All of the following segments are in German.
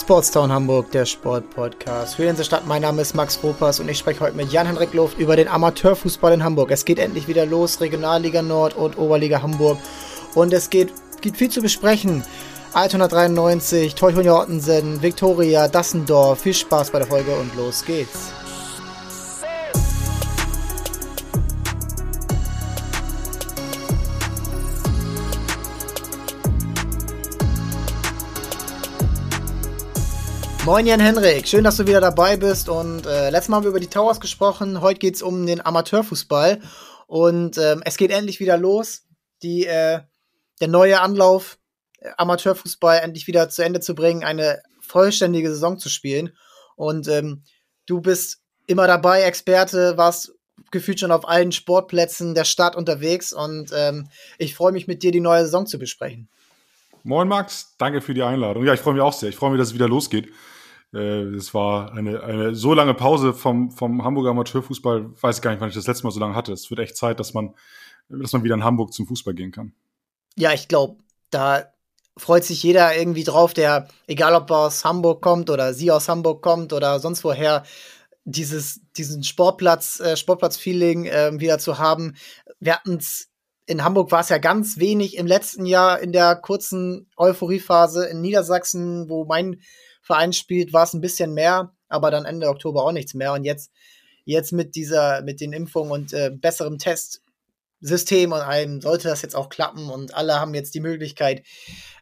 Sportstown Hamburg, der Sportpodcast für die Stadt. Mein Name ist Max Ropers und ich spreche heute mit Jan-Henrik Luft über den Amateurfußball in Hamburg. Es geht endlich wieder los, Regionalliga Nord und Oberliga Hamburg. Und es geht, gibt viel zu besprechen. Altona 93, Teutonia Ottensen, Viktoria, Dassendorf. Viel Spaß bei der Folge und los geht's. Moin Jan Henrik, schön, dass du wieder dabei bist. Und äh, letztes Mal haben wir über die Towers gesprochen. Heute geht es um den Amateurfußball. Und ähm, es geht endlich wieder los. Die, äh, der neue Anlauf, äh, Amateurfußball endlich wieder zu Ende zu bringen, eine vollständige Saison zu spielen. Und ähm, du bist immer dabei, Experte, warst gefühlt schon auf allen Sportplätzen der Stadt unterwegs. Und ähm, ich freue mich mit dir, die neue Saison zu besprechen. Moin Max, danke für die Einladung. Ja, ich freue mich auch sehr. Ich freue mich, dass es wieder losgeht. Äh, es war eine, eine so lange Pause vom, vom Hamburger Amateurfußball, weiß ich gar nicht, wann ich das letzte Mal so lange hatte. Es wird echt Zeit, dass man, dass man wieder in Hamburg zum Fußball gehen kann. Ja, ich glaube, da freut sich jeder irgendwie drauf, der, egal ob er aus Hamburg kommt oder sie aus Hamburg kommt oder sonst woher, dieses, diesen Sportplatz, äh, Sportplatz-Feeling äh, wieder zu haben. Wir hatten es in Hamburg war es ja ganz wenig im letzten Jahr in der kurzen Euphoriephase. In Niedersachsen, wo mein Verein spielt, war es ein bisschen mehr, aber dann Ende Oktober auch nichts mehr. Und jetzt, jetzt mit dieser, mit den Impfungen und äh, besserem Testsystem und allem sollte das jetzt auch klappen und alle haben jetzt die Möglichkeit,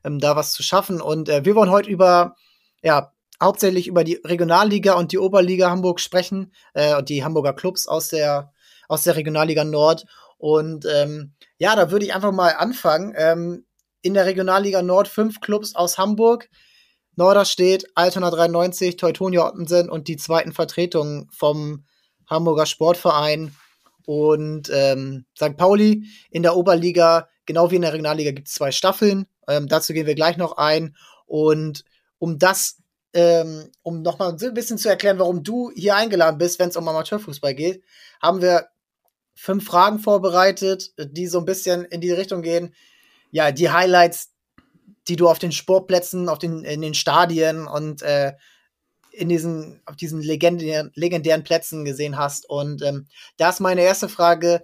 ähm, da was zu schaffen. Und äh, wir wollen heute über, ja, hauptsächlich über die Regionalliga und die Oberliga Hamburg sprechen äh, und die Hamburger Clubs aus der, aus der Regionalliga Nord. Und ähm, ja, da würde ich einfach mal anfangen. Ähm, in der Regionalliga Nord fünf Clubs aus Hamburg. Norderstedt, Altona 93, Teutonia Ottensen und die zweiten Vertretungen vom Hamburger Sportverein und ähm, St. Pauli. In der Oberliga, genau wie in der Regionalliga, gibt es zwei Staffeln. Ähm, dazu gehen wir gleich noch ein. Und um das, ähm, um nochmal ein bisschen zu erklären, warum du hier eingeladen bist, wenn es um Amateurfußball geht, haben wir fünf Fragen vorbereitet, die so ein bisschen in die Richtung gehen. Ja, die Highlights, die du auf den Sportplätzen, auf den, in den Stadien und äh, in diesen, auf diesen legendären, legendären Plätzen gesehen hast. Und ähm, da ist meine erste Frage,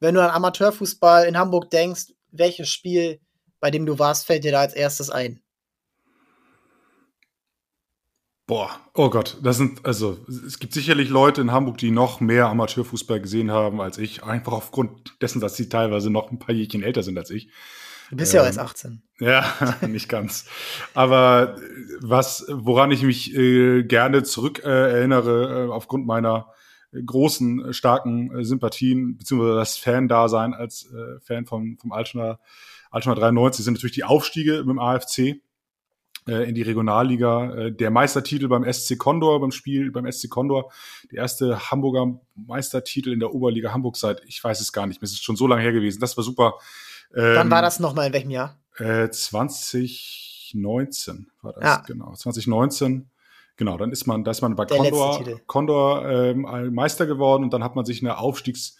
wenn du an Amateurfußball in Hamburg denkst, welches Spiel, bei dem du warst, fällt dir da als erstes ein? Boah, oh Gott, das sind, also, es gibt sicherlich Leute in Hamburg, die noch mehr Amateurfußball gesehen haben als ich, einfach aufgrund dessen, dass sie teilweise noch ein paar Jährchen älter sind als ich. Du bist ähm, ja erst 18. Ja, nicht ganz. Aber was, woran ich mich äh, gerne zurück äh, erinnere, äh, aufgrund meiner großen, starken äh, Sympathien, beziehungsweise das Fan-Dasein als äh, Fan vom, vom Altona, Altona 93, sind natürlich die Aufstiege mit dem AFC äh, in die Regionalliga. Äh, der Meistertitel beim SC Condor, beim Spiel beim SC Condor, der erste Hamburger Meistertitel in der Oberliga Hamburg seit, ich weiß es gar nicht mehr, es ist schon so lange her gewesen. Das war super. Ähm, Wann war das nochmal, in welchem Jahr? Äh, 2019 war das, ja. genau. 2019. Genau, dann ist man, da ist man bei der Condor, Condor ähm, Meister geworden und dann hat man sich eine Aufstiegs-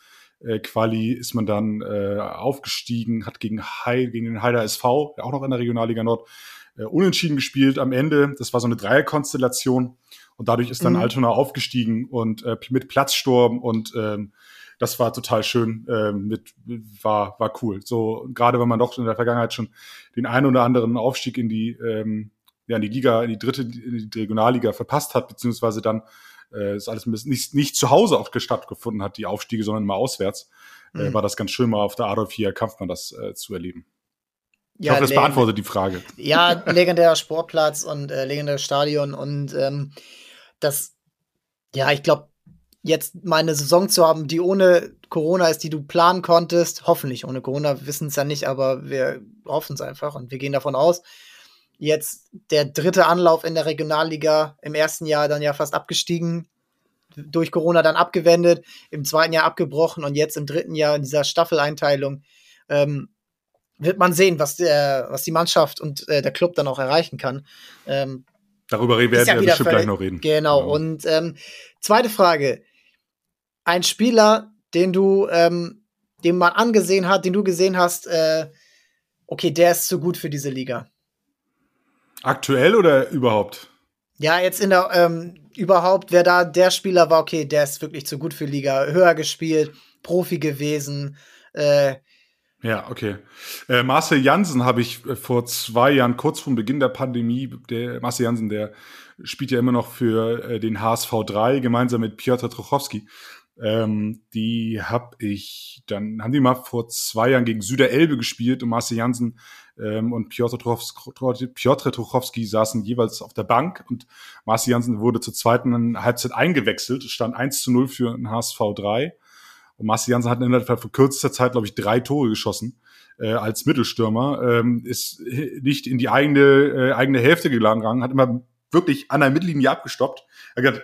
Quali ist man dann äh, aufgestiegen, hat gegen Hai, gegen den Heider SV, auch noch in der Regionalliga Nord, äh, unentschieden gespielt am Ende. Das war so eine Dreierkonstellation. Und dadurch ist dann mhm. Altona aufgestiegen und äh, mit Platzsturm und ähm, das war total schön, äh, mit, war, war cool. So, gerade wenn man doch in der Vergangenheit schon den einen oder anderen Aufstieg in die, ähm, ja, in die Liga, in die dritte, in die Regionalliga verpasst hat, beziehungsweise dann äh, ist alles nicht, nicht zu Hause auch stattgefunden hat, die Aufstiege, sondern immer auswärts, äh, mhm. äh, war das ganz schön mal auf der Adolf hier Kampfmann das äh, zu erleben. Ich ja, hoffe, das beantwortet die Frage. Ja, legendärer Sportplatz und äh, legendäres Stadion und ähm, das, ja, ich glaube, jetzt mal eine Saison zu haben, die ohne Corona ist, die du planen konntest, hoffentlich ohne Corona, wissen es ja nicht, aber wir hoffen es einfach und wir gehen davon aus. Jetzt der dritte Anlauf in der Regionalliga, im ersten Jahr dann ja fast abgestiegen, durch Corona dann abgewendet, im zweiten Jahr abgebrochen und jetzt im dritten Jahr in dieser Staffeleinteilung. Ähm, wird man sehen, was, der, was die Mannschaft und äh, der Club dann auch erreichen kann. Ähm, Darüber werden ja wir bestimmt völlig, gleich noch reden. Genau. genau. Und ähm, zweite Frage. Ein Spieler, den du, ähm, den man angesehen hat, den du gesehen hast, äh, okay, der ist zu gut für diese Liga. Aktuell oder überhaupt? Ja, jetzt in der ähm, überhaupt, wer da der Spieler war, okay, der ist wirklich zu gut für Liga, höher gespielt, Profi gewesen. Äh, ja, okay. Äh, Marcel Jansen habe ich äh, vor zwei Jahren, kurz vor Beginn der Pandemie, der Marcel Jansen, der spielt ja immer noch für äh, den HSV 3 gemeinsam mit Piotr Trochowski. Ähm, die habe ich, dann haben die mal vor zwei Jahren gegen Süderelbe gespielt und Marcel Jansen ähm, und Piotr, Trochowski saßen jeweils auf der Bank und Marcel Jansen wurde zur zweiten Halbzeit eingewechselt. Stand 1 zu 0 für den HSV 3. Und Marcel Jansen hat in der Fall für kürzester Zeit, glaube ich, drei Tore geschossen äh, als Mittelstürmer, ähm, ist nicht in die eigene, äh, eigene Hälfte gegangen, hat immer wirklich an der Mittellinie abgestoppt. Er hat,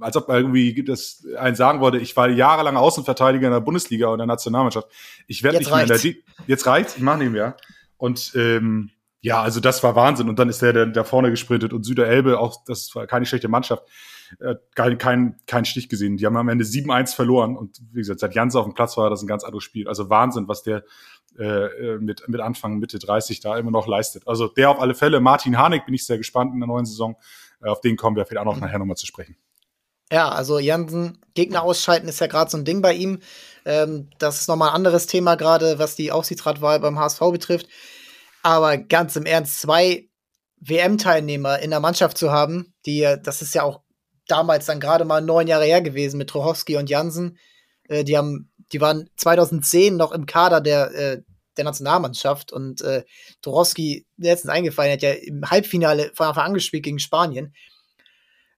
als ob irgendwie das einen sagen wollte, ich war jahrelang Außenverteidiger in der Bundesliga und der Nationalmannschaft. Ich werde nicht mehr in der D Jetzt reicht's, ich mache nicht mehr. Und ähm, ja, also das war Wahnsinn. Und dann ist der, da vorne gesprintet und Süderelbe, auch das war keine schlechte Mannschaft, äh, kein, kein, kein Stich gesehen. Die haben am Ende 7-1 verloren. Und wie gesagt, seit Jans auf dem Platz war das ein ganz anderes Spiel. Also Wahnsinn, was der äh, mit, mit Anfang, Mitte 30 da immer noch leistet. Also der auf alle Fälle. Martin Harnik bin ich sehr gespannt in der neuen Saison. Äh, auf den kommen wir vielleicht auch noch nachher nochmal zu sprechen. Ja, also Jansen, Gegner ausschalten ist ja gerade so ein Ding bei ihm. Ähm, das ist nochmal ein anderes Thema gerade, was die Aufsichtsratwahl beim HSV betrifft. Aber ganz im Ernst, zwei WM-Teilnehmer in der Mannschaft zu haben, die, das ist ja auch damals dann gerade mal neun Jahre her gewesen mit Trochowski und Jansen. Äh, die haben, die waren 2010 noch im Kader der, äh, der Nationalmannschaft und äh, Trochowski letztens eingefallen, hat ja im Halbfinale von Anfang an gespielt gegen Spanien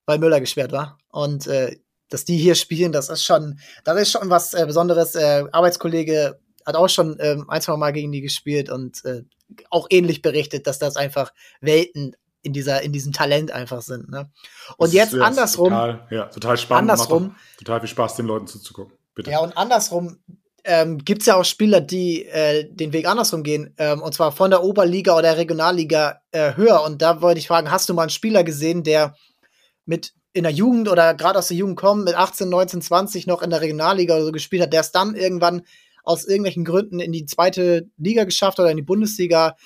weil Müller gesperrt war. Und äh, dass die hier spielen, das ist schon, das ist schon was äh, Besonderes. Äh, Arbeitskollege hat auch schon äh, ein, zwei Mal gegen die gespielt und äh, auch ähnlich berichtet, dass das einfach Welten in dieser in diesem Talent einfach sind. Ne? Und das jetzt ist, andersrum, total, ja, total spannend, andersrum, total viel Spaß den Leuten zuzugucken. Bitte. Ja und andersrum ähm, gibt es ja auch Spieler, die äh, den Weg andersrum gehen, ähm, und zwar von der Oberliga oder Regionalliga äh, höher. Und da wollte ich fragen, hast du mal einen Spieler gesehen, der mit in der Jugend oder gerade aus der Jugend kommen, mit 18, 19, 20 noch in der Regionalliga oder so gespielt hat, der es dann irgendwann aus irgendwelchen Gründen in die zweite Liga geschafft oder in die Bundesliga.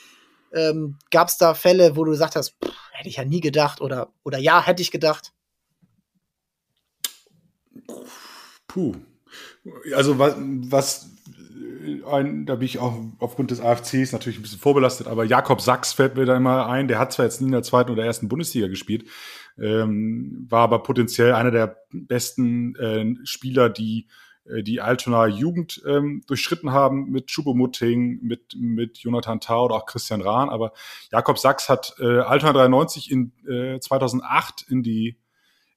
Ähm, Gab es da Fälle, wo du gesagt hast, pff, hätte ich ja nie gedacht oder, oder ja, hätte ich gedacht? Puh. Also was, was ein, da bin ich auch aufgrund des AFCs natürlich ein bisschen vorbelastet, aber Jakob Sachs fällt mir da immer ein, der hat zwar jetzt nie in der zweiten oder ersten Bundesliga gespielt, ähm, war aber potenziell einer der besten äh, Spieler, die äh, die Altona Jugend ähm, durchschritten haben mit Schubomutting, mit, mit Jonathan Tau oder auch Christian Rahn. Aber Jakob Sachs hat äh, Altona 93 in äh, 2008 in die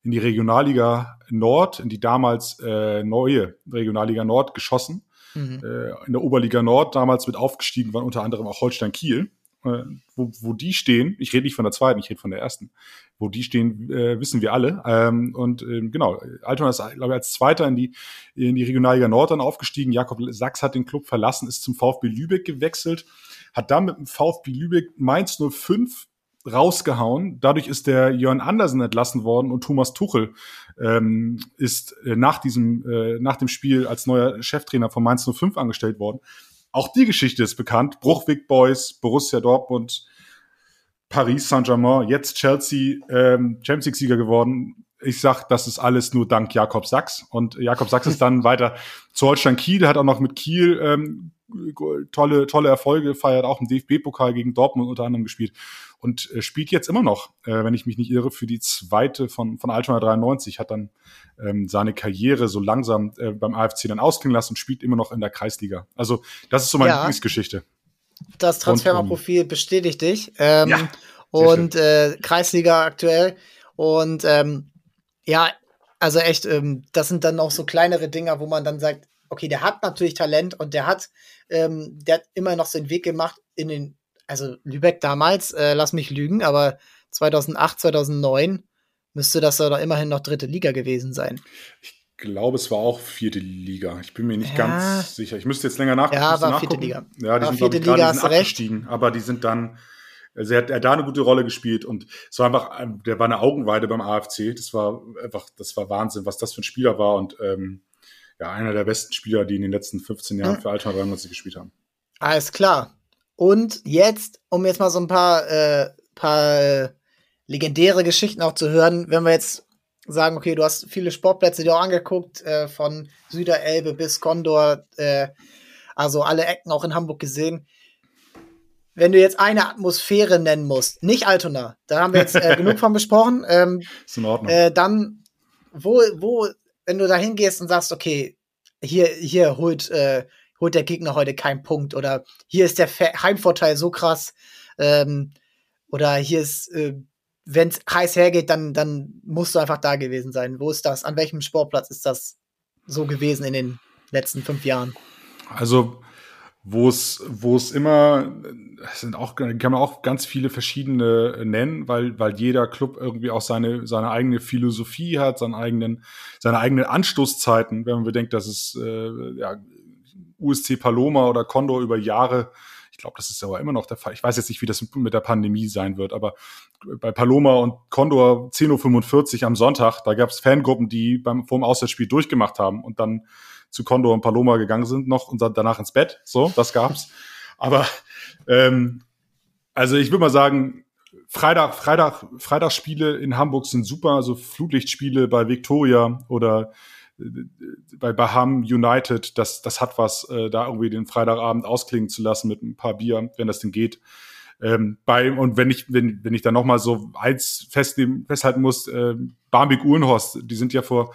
in die Regionalliga Nord, in die damals äh, neue Regionalliga Nord geschossen. Mhm. Äh, in der Oberliga Nord damals mit aufgestiegen waren unter anderem auch Holstein Kiel. Äh, wo, wo die stehen, ich rede nicht von der zweiten, ich rede von der ersten, wo die stehen, äh, wissen wir alle. Ähm, und ähm, genau, Altona ist, glaube ich, als Zweiter in die, in die Regionalliga Nord dann aufgestiegen. Jakob Sachs hat den Club verlassen, ist zum VfB Lübeck gewechselt, hat dann mit dem VfB Lübeck Mainz 05 rausgehauen. Dadurch ist der Jörn Andersen entlassen worden und Thomas Tuchel ähm, ist äh, nach diesem, äh, nach dem Spiel als neuer Cheftrainer von Mainz 05 angestellt worden. Auch die Geschichte ist bekannt. Bruchwig Boys, Borussia Dortmund, Paris Saint-Germain, jetzt Chelsea, ähm, Champions League-Sieger geworden. Ich sag, das ist alles nur dank Jakob Sachs. Und Jakob Sachs ist dann weiter zu Holstein Kiel. Der hat auch noch mit Kiel ähm, tolle, tolle Erfolge gefeiert, auch im DFB-Pokal gegen Dortmund unter anderem gespielt und äh, spielt jetzt immer noch, äh, wenn ich mich nicht irre, für die zweite von, von Altona 93, hat dann ähm, seine Karriere so langsam äh, beim AFC dann ausklingen lassen und spielt immer noch in der Kreisliga. Also das ist so meine ja, Lieblingsgeschichte. Das Transferprofil bestätigt dich. Ähm, ja, und äh, Kreisliga aktuell. Und ähm, ja, also echt, ähm, das sind dann auch so kleinere Dinger, wo man dann sagt, okay, der hat natürlich Talent und der hat, ähm, der hat immer noch seinen Weg gemacht in den also Lübeck damals, äh, lass mich lügen, aber 2008, 2009 müsste das doch immerhin noch dritte Liga gewesen sein. Ich glaube, es war auch vierte Liga. Ich bin mir nicht ja. ganz sicher. Ich müsste jetzt länger nachgucken. Ja, war vierte Liga. Ja, die war sind, vierte ich, Liga, grade, abgestiegen, aber die sind dann also er hat, er hat da eine gute Rolle gespielt und es war einfach, der war eine Augenweide beim AFC. Das war einfach, das war Wahnsinn, was das für ein Spieler war und ähm, ja, einer der besten Spieler, die in den letzten 15 Jahren hm. für Altona 93 gespielt haben. Alles klar. Und jetzt, um jetzt mal so ein paar, äh, paar legendäre Geschichten auch zu hören, wenn wir jetzt sagen, okay, du hast viele Sportplätze dir auch angeguckt, äh, von Süderelbe bis Condor, äh, also alle Ecken auch in Hamburg gesehen. Wenn du jetzt eine Atmosphäre nennen musst, nicht Altona, da haben wir jetzt äh, genug von besprochen, ähm, ist in Ordnung. Äh, dann, wo, wo, wenn du da hingehst und sagst, okay, hier, hier holt, äh, holt der Gegner heute keinen Punkt oder hier ist der Heimvorteil so krass ähm, oder hier ist äh, wenn es heiß hergeht, dann, dann musst du einfach da gewesen sein. Wo ist das? An welchem Sportplatz ist das so gewesen in den letzten fünf Jahren? Also, wo es, wo es immer, es sind auch, kann man auch ganz viele verschiedene nennen, weil, weil jeder Club irgendwie auch seine, seine eigene Philosophie hat, seinen eigenen, seine eigenen Anstoßzeiten, wenn man bedenkt, dass es, äh, ja, USC Paloma oder Condor über Jahre ich glaube, das ist aber immer noch der Fall. Ich weiß jetzt nicht, wie das mit der Pandemie sein wird, aber bei Paloma und Condor 10.45 Uhr am Sonntag, da gab es Fangruppen, die beim vor dem Auswärtsspiel durchgemacht haben und dann zu Condor und Paloma gegangen sind noch und danach ins Bett. So, das gab's. aber ähm, also ich würde mal sagen, Freitag, Freitag, Freitagsspiele in Hamburg sind super, also Flutlichtspiele bei Victoria oder bei Baham United, das, das hat was, äh, da irgendwie den Freitagabend ausklingen zu lassen mit ein paar Bier, wenn das denn geht. Ähm, bei, und wenn ich, wenn, wenn ich dann nochmal so eins festnehmen, festhalten muss, äh, Barmbek Uhlenhorst, die sind ja vor,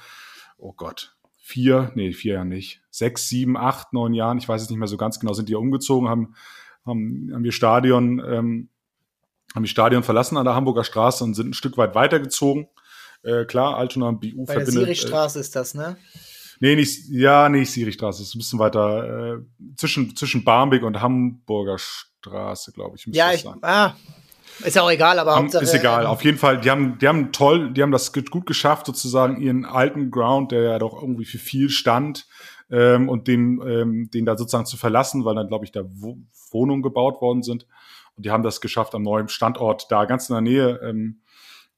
oh Gott, vier, nee, vier ja nicht, sechs, sieben, acht, neun Jahren, ich weiß es nicht mehr so ganz genau, sind die ja umgezogen, haben, haben, haben ihr Stadion, ähm, haben die Stadion verlassen an der Hamburger Straße und sind ein Stück weit weitergezogen äh, klar, Altona und BU Bei verbindet. Der Sirichstraße äh, ist das, ne? Nee, nicht, ja, nicht Sirichstraße, ist ein bisschen weiter, äh, zwischen, zwischen Barmbek und Hamburger Straße, glaube ich. Ja, ich, ah, ist ja auch egal, aber haben, Ist egal, ähm, auf jeden Fall, die haben, die haben toll, die haben das gut geschafft, sozusagen ihren alten Ground, der ja doch irgendwie für viel stand, ähm, und den, ähm, den da sozusagen zu verlassen, weil dann, glaube ich, da Wo Wohnungen gebaut worden sind. Und die haben das geschafft am neuen Standort, da ganz in der Nähe, ähm,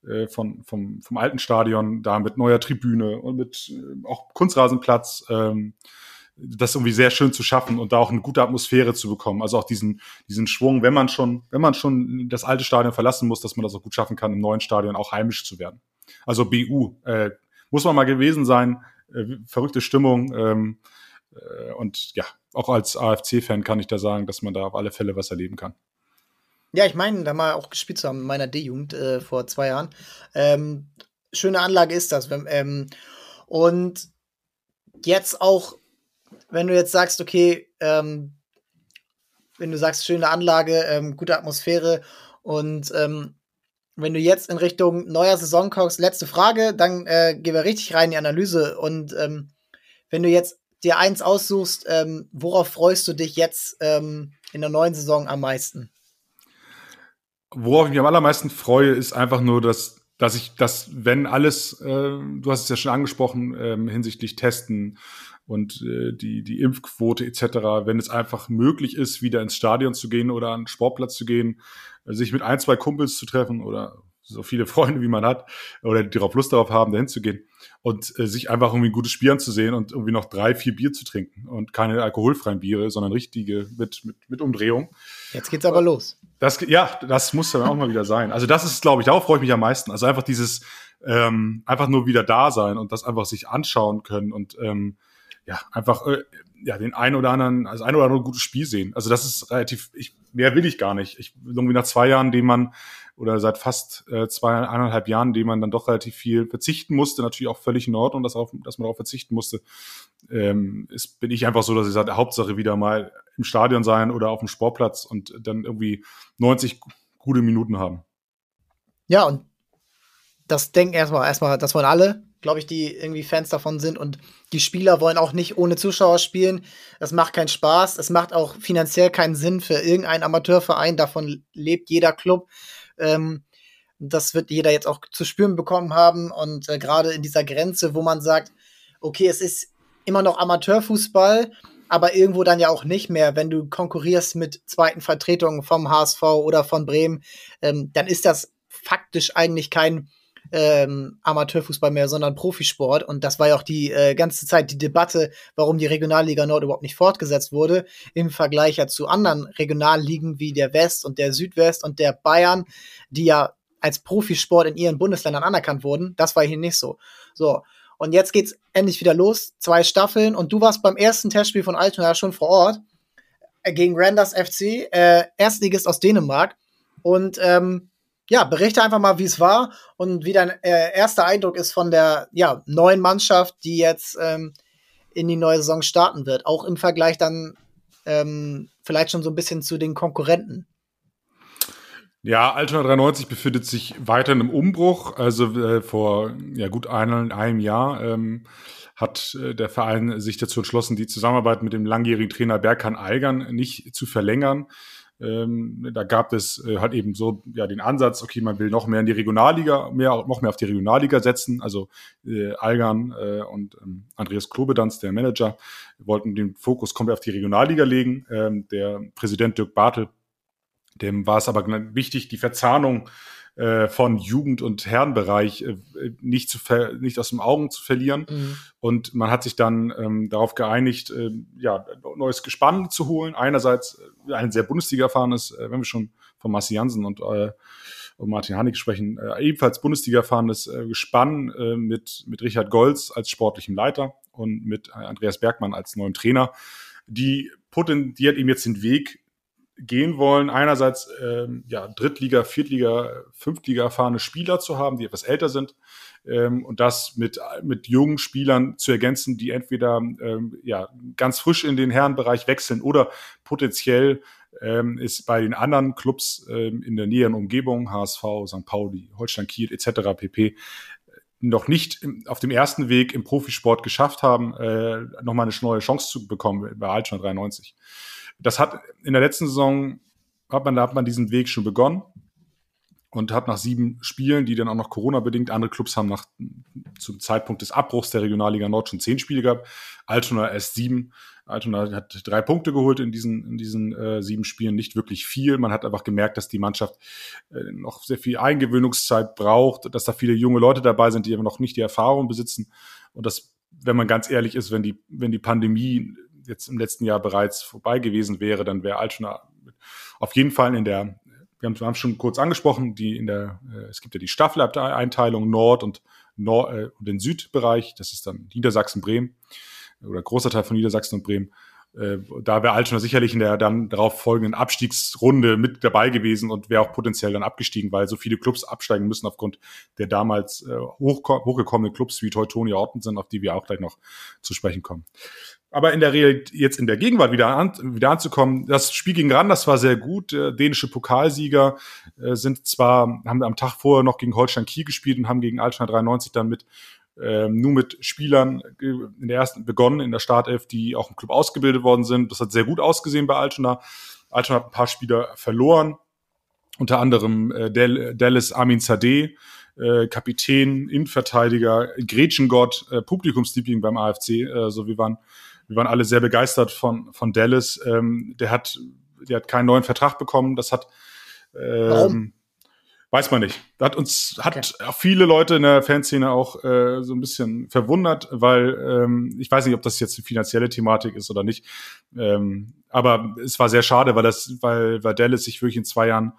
äh, von, vom, vom alten Stadion, da mit neuer Tribüne und mit äh, auch Kunstrasenplatz, ähm, das irgendwie sehr schön zu schaffen und da auch eine gute Atmosphäre zu bekommen. Also auch diesen, diesen Schwung, wenn man schon, wenn man schon das alte Stadion verlassen muss, dass man das auch gut schaffen kann, im neuen Stadion auch heimisch zu werden. Also BU, äh, muss man mal gewesen sein, äh, verrückte Stimmung, ähm, äh, und ja, auch als AFC-Fan kann ich da sagen, dass man da auf alle Fälle was erleben kann. Ja, ich meine, da mal auch gespielt zu haben in meiner D-Jugend äh, vor zwei Jahren. Ähm, schöne Anlage ist das. Ähm, und jetzt auch, wenn du jetzt sagst, okay, ähm, wenn du sagst, schöne Anlage, ähm, gute Atmosphäre und ähm, wenn du jetzt in Richtung neuer Saison kommst, letzte Frage, dann äh, gehen wir richtig rein in die Analyse. Und ähm, wenn du jetzt dir eins aussuchst, ähm, worauf freust du dich jetzt ähm, in der neuen Saison am meisten? worauf ich mich am allermeisten freue, ist einfach nur, dass, dass ich, dass wenn alles, äh, du hast es ja schon angesprochen, ähm, hinsichtlich Testen und äh, die, die Impfquote etc., wenn es einfach möglich ist, wieder ins Stadion zu gehen oder an den Sportplatz zu gehen, sich mit ein, zwei Kumpels zu treffen oder so viele Freunde, wie man hat, oder die darauf Lust darauf haben, dahin zu gehen und äh, sich einfach irgendwie ein gutes Spiel anzusehen und irgendwie noch drei, vier Bier zu trinken und keine alkoholfreien Biere, sondern richtige mit, mit, mit Umdrehung. Jetzt geht's aber los. Das, ja, das muss dann auch mal wieder sein. Also das ist, glaube ich, darauf freue ich mich am meisten. Also einfach dieses, ähm, einfach nur wieder da sein und das einfach sich anschauen können und ähm, ja, einfach äh, ja, den einen oder anderen, also ein oder andere gutes Spiel sehen. Also das ist relativ, ich, mehr will ich gar nicht. Ich irgendwie nach zwei Jahren, den man oder seit fast äh, zwei, eineinhalb Jahren, dem man dann doch relativ viel verzichten musste, natürlich auch völlig in Ordnung, dass, auf, dass man darauf verzichten musste, ähm, ist, bin ich einfach so, dass ich sage, Hauptsache wieder mal im Stadion sein oder auf dem Sportplatz und dann irgendwie 90 gute Minuten haben. Ja, und das denken erstmal, erstmal, das wollen alle, glaube ich, die irgendwie Fans davon sind. Und die Spieler wollen auch nicht ohne Zuschauer spielen. Das macht keinen Spaß. Es macht auch finanziell keinen Sinn für irgendeinen Amateurverein. Davon lebt jeder Club. Ähm, das wird jeder jetzt auch zu spüren bekommen haben. Und äh, gerade in dieser Grenze, wo man sagt, okay, es ist immer noch Amateurfußball, aber irgendwo dann ja auch nicht mehr, wenn du konkurrierst mit zweiten Vertretungen vom HSV oder von Bremen, ähm, dann ist das faktisch eigentlich kein ähm, Amateurfußball mehr, sondern Profisport. Und das war ja auch die äh, ganze Zeit die Debatte, warum die Regionalliga Nord überhaupt nicht fortgesetzt wurde, im Vergleich ja zu anderen Regionalligen wie der West und der Südwest und der Bayern, die ja als Profisport in ihren Bundesländern anerkannt wurden. Das war hier nicht so. So. Und jetzt geht's endlich wieder los. Zwei Staffeln. Und du warst beim ersten Testspiel von Altona schon vor Ort. Äh, gegen Randers FC, äh, Erstligist aus Dänemark. Und ähm, ja, berichte einfach mal, wie es war und wie dein äh, erster Eindruck ist von der ja, neuen Mannschaft, die jetzt ähm, in die neue Saison starten wird. Auch im Vergleich dann ähm, vielleicht schon so ein bisschen zu den Konkurrenten. Ja, Altona 93 befindet sich weiter im Umbruch. Also äh, vor ja, gut einem, einem Jahr ähm, hat äh, der Verein sich dazu entschlossen, die Zusammenarbeit mit dem langjährigen Trainer Berkan Eigern nicht zu verlängern. Ähm, da gab es äh, halt eben so ja den Ansatz, okay, man will noch mehr in die Regionalliga, mehr, noch mehr auf die Regionalliga setzen. Also äh, Algan äh, und ähm, Andreas Klobedanz, der Manager, wollten den Fokus komplett auf die Regionalliga legen. Ähm, der Präsident Dirk Bartel, dem war es aber wichtig, die Verzahnung äh, von Jugend- und Herrenbereich äh, nicht, zu ver nicht aus den Augen zu verlieren. Mhm. Und man hat sich dann ähm, darauf geeinigt, äh, ja, neues Gespann zu holen. Einerseits äh, ein sehr Bundesliga-erfahrenes, äh, wenn wir schon von Marci Jansen und, äh, und Martin Hanig sprechen, äh, ebenfalls Bundesliga-erfahrenes äh, Gespann äh, mit, mit Richard Golz als sportlichem Leiter und mit Andreas Bergmann als neuem Trainer. Die, hat ihm jetzt den Weg gehen wollen, einerseits ähm, ja, Drittliga, Viertliga, Fünftliga erfahrene Spieler zu haben, die etwas älter sind ähm, und das mit, mit jungen Spielern zu ergänzen, die entweder ähm, ja, ganz frisch in den Herrenbereich wechseln oder potenziell ähm, ist bei den anderen Clubs ähm, in der näheren Umgebung, HSV, St. Pauli, Holstein Kiel etc. pp., noch nicht auf dem ersten Weg im Profisport geschafft haben, äh, nochmal eine neue Chance zu bekommen bei Altstein 93. Das hat in der letzten Saison, hat man, da hat man diesen Weg schon begonnen und hat nach sieben Spielen, die dann auch noch Corona-bedingt, andere Clubs haben nach, zum Zeitpunkt des Abbruchs der Regionalliga Nord schon zehn Spiele gehabt, Altona erst sieben. Altona hat drei Punkte geholt in diesen, in diesen äh, sieben Spielen, nicht wirklich viel. Man hat einfach gemerkt, dass die Mannschaft äh, noch sehr viel Eingewöhnungszeit braucht, dass da viele junge Leute dabei sind, die aber noch nicht die Erfahrung besitzen. Und das, wenn man ganz ehrlich ist, wenn die, wenn die Pandemie jetzt im letzten Jahr bereits vorbei gewesen wäre, dann wäre Altona auf jeden Fall in der, wir haben, haben schon kurz angesprochen, die in der, äh, es gibt ja die Staffeleinteilung Nord und, Nord, äh, und den Südbereich, das ist dann Niedersachsen, Bremen oder großer Teil von Niedersachsen und Bremen. Äh, da wäre Altona sicherlich in der dann darauf folgenden Abstiegsrunde mit dabei gewesen und wäre auch potenziell dann abgestiegen, weil so viele Clubs absteigen müssen aufgrund der damals äh, hoch, hochgekommenen Clubs wie Teutonia Orten auf die wir auch gleich noch zu sprechen kommen. Aber in der Real jetzt in der Gegenwart wieder, an, wieder anzukommen, das Spiel gegen Randers war sehr gut. Dänische Pokalsieger äh, sind zwar, haben am Tag vorher noch gegen Holstein Kiel gespielt und haben gegen Altstein 93 dann mit ähm, nur mit Spielern äh, in der ersten begonnen, in der Startelf, die auch im Club ausgebildet worden sind. Das hat sehr gut ausgesehen bei Altona. Altona hat ein paar Spieler verloren, unter anderem äh, Del Dallas Amin Zadeh, äh, Kapitän, Innenverteidiger, Gretchengott, äh, Publikumsliebling beim AFC. Äh, so wir waren, wir waren alle sehr begeistert von, von Dallas. Ähm, der hat, der hat keinen neuen Vertrag bekommen. Das hat, ähm, Warum? Weiß man nicht. Das hat uns, hat okay. viele Leute in der Fanszene auch äh, so ein bisschen verwundert, weil ähm, ich weiß nicht, ob das jetzt eine finanzielle Thematik ist oder nicht. Ähm, aber es war sehr schade, weil das, weil, weil Dallas sich wirklich in zwei Jahren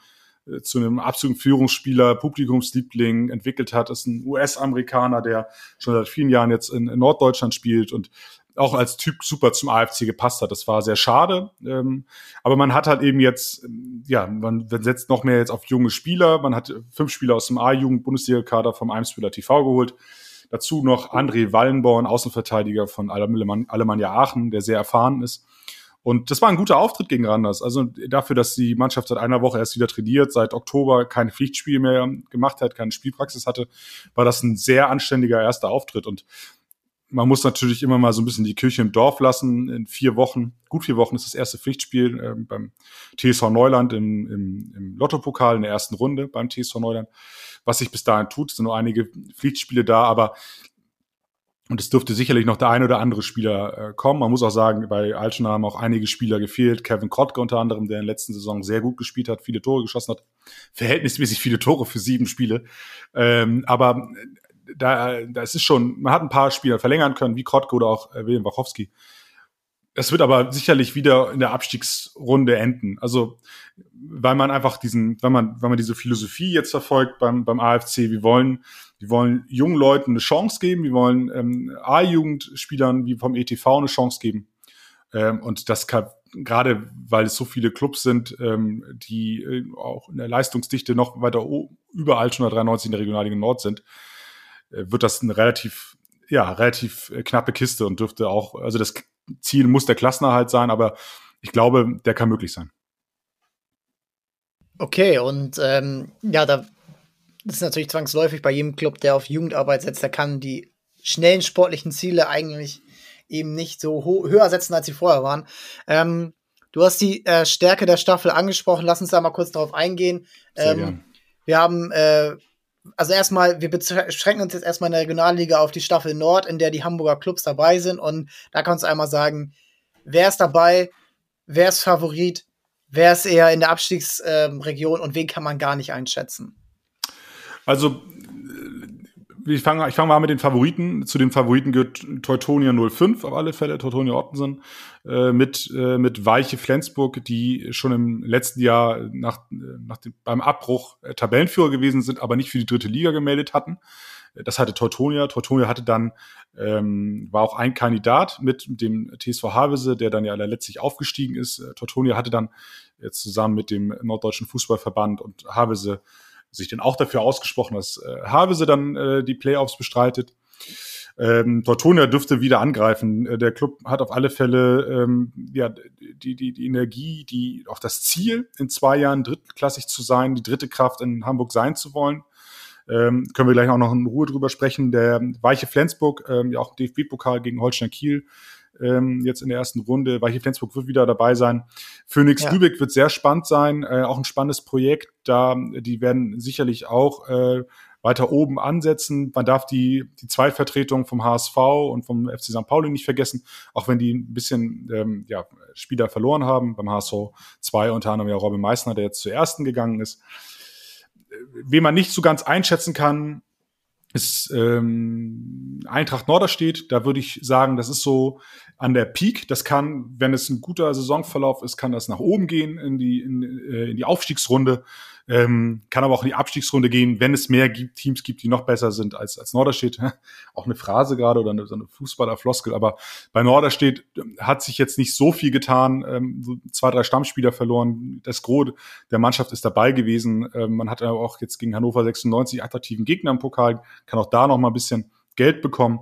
äh, zu einem absoluten Führungsspieler, Publikumsliebling entwickelt hat. Das ist ein US-Amerikaner, der schon seit vielen Jahren jetzt in, in Norddeutschland spielt und auch als Typ super zum AFC gepasst hat. Das war sehr schade. Ähm, aber man hat halt eben jetzt, ja, man setzt noch mehr jetzt auf junge Spieler. Man hat fünf Spieler aus dem A-Jugend-Bundesliga-Kader vom Eimsbühler TV geholt. Dazu noch André Wallenborn, Außenverteidiger von Alemannia Aachen, der sehr erfahren ist. Und das war ein guter Auftritt gegen Randers. Also dafür, dass die Mannschaft seit einer Woche erst wieder trainiert, seit Oktober kein Pflichtspiel mehr gemacht hat, keine Spielpraxis hatte, war das ein sehr anständiger erster Auftritt. Und man muss natürlich immer mal so ein bisschen die Kirche im Dorf lassen. In vier Wochen, gut vier Wochen ist das erste Pflichtspiel äh, beim TSV Neuland im, im, im Lottopokal in der ersten Runde beim TSV Neuland. Was sich bis dahin tut, sind nur einige Pflichtspiele da, aber und es dürfte sicherlich noch der ein oder andere Spieler äh, kommen. Man muss auch sagen, bei Altona haben auch einige Spieler gefehlt. Kevin Krottke unter anderem, der in der letzten Saison sehr gut gespielt hat, viele Tore geschossen hat. Verhältnismäßig viele Tore für sieben Spiele. Ähm, aber da, da ist es schon, man hat ein paar Spieler verlängern können, wie Krottke oder auch äh, William Wachowski. das wird aber sicherlich wieder in der Abstiegsrunde enden. Also, weil man einfach diesen, wenn man, wenn man diese Philosophie jetzt verfolgt beim, beim AFC, wir wollen, wir wollen jungen Leuten eine Chance geben, wir wollen ähm, A-Jugendspielern wie vom ETV eine Chance geben. Ähm, und das kann, gerade weil es so viele Clubs sind, ähm, die äh, auch in der Leistungsdichte noch weiter überall schon 93 in der Regionalliga Nord sind, wird das eine relativ, ja, relativ äh, knappe Kiste und dürfte auch, also das Ziel muss der Klassenerhalt sein, aber ich glaube, der kann möglich sein. Okay, und ähm, ja, da das ist natürlich zwangsläufig bei jedem Club, der auf Jugendarbeit setzt, der kann die schnellen sportlichen Ziele eigentlich eben nicht so höher setzen, als sie vorher waren. Ähm, du hast die äh, Stärke der Staffel angesprochen, lass uns da mal kurz darauf eingehen. Ähm, wir haben äh, also erstmal, wir beschränken uns jetzt erstmal in der Regionalliga auf die Staffel Nord, in der die Hamburger Clubs dabei sind. Und da kannst du einmal sagen, wer ist dabei, wer ist Favorit, wer ist eher in der Abstiegsregion ähm, und wen kann man gar nicht einschätzen? Also ich fange ich fang mal mit den Favoriten. Zu den Favoriten gehört Teutonia 05 auf alle Fälle, Teutonia Ottensen, äh, mit, äh, mit Weiche Flensburg, die schon im letzten Jahr nach, nach dem, beim Abbruch äh, Tabellenführer gewesen sind, aber nicht für die dritte Liga gemeldet hatten. Das hatte Teutonia. Teutonia hatte dann, ähm, war auch ein Kandidat mit dem TSV Havese, der dann ja letztlich aufgestiegen ist. Teutonia hatte dann jetzt zusammen mit dem Norddeutschen Fußballverband und Havese sich dann auch dafür ausgesprochen, dass äh, Havese dann äh, die Playoffs bestreitet. Ähm, Tortonia dürfte wieder angreifen. Äh, der Club hat auf alle Fälle ähm, ja, die, die, die Energie, die auch das Ziel, in zwei Jahren drittklassig zu sein, die dritte Kraft in Hamburg sein zu wollen. Ähm, können wir gleich auch noch in Ruhe drüber sprechen. Der Weiche Flensburg, ähm, ja auch DFB-Pokal gegen Holstein Kiel, ähm, jetzt in der ersten Runde. Weiche Flensburg wird wieder dabei sein. Phoenix ja. Lübeck wird sehr spannend sein, äh, auch ein spannendes Projekt. Da, die werden sicherlich auch äh, weiter oben ansetzen. Man darf die, die Zweitvertretung vom HSV und vom FC St. Pauli nicht vergessen, auch wenn die ein bisschen ähm, ja, Spieler verloren haben. Beim HSV zwei unter anderem ja Robin Meissner, der jetzt zur ersten gegangen ist. Wen man nicht so ganz einschätzen kann, ist ähm, Eintracht Norderstedt. Da würde ich sagen, das ist so an der Peak. Das kann, wenn es ein guter Saisonverlauf ist, kann das nach oben gehen in die, in, äh, in die Aufstiegsrunde. Ähm, kann aber auch in die Abstiegsrunde gehen, wenn es mehr gibt, Teams gibt, die noch besser sind als, als Norderstedt. auch eine Phrase gerade oder eine, so eine Fußballerfloskel. Aber bei Norderstedt ähm, hat sich jetzt nicht so viel getan. Ähm, zwei, drei Stammspieler verloren. Das Gros der Mannschaft ist dabei gewesen. Ähm, man hat aber auch jetzt gegen Hannover 96 attraktiven Gegner im Pokal. Kann auch da noch mal ein bisschen Geld bekommen.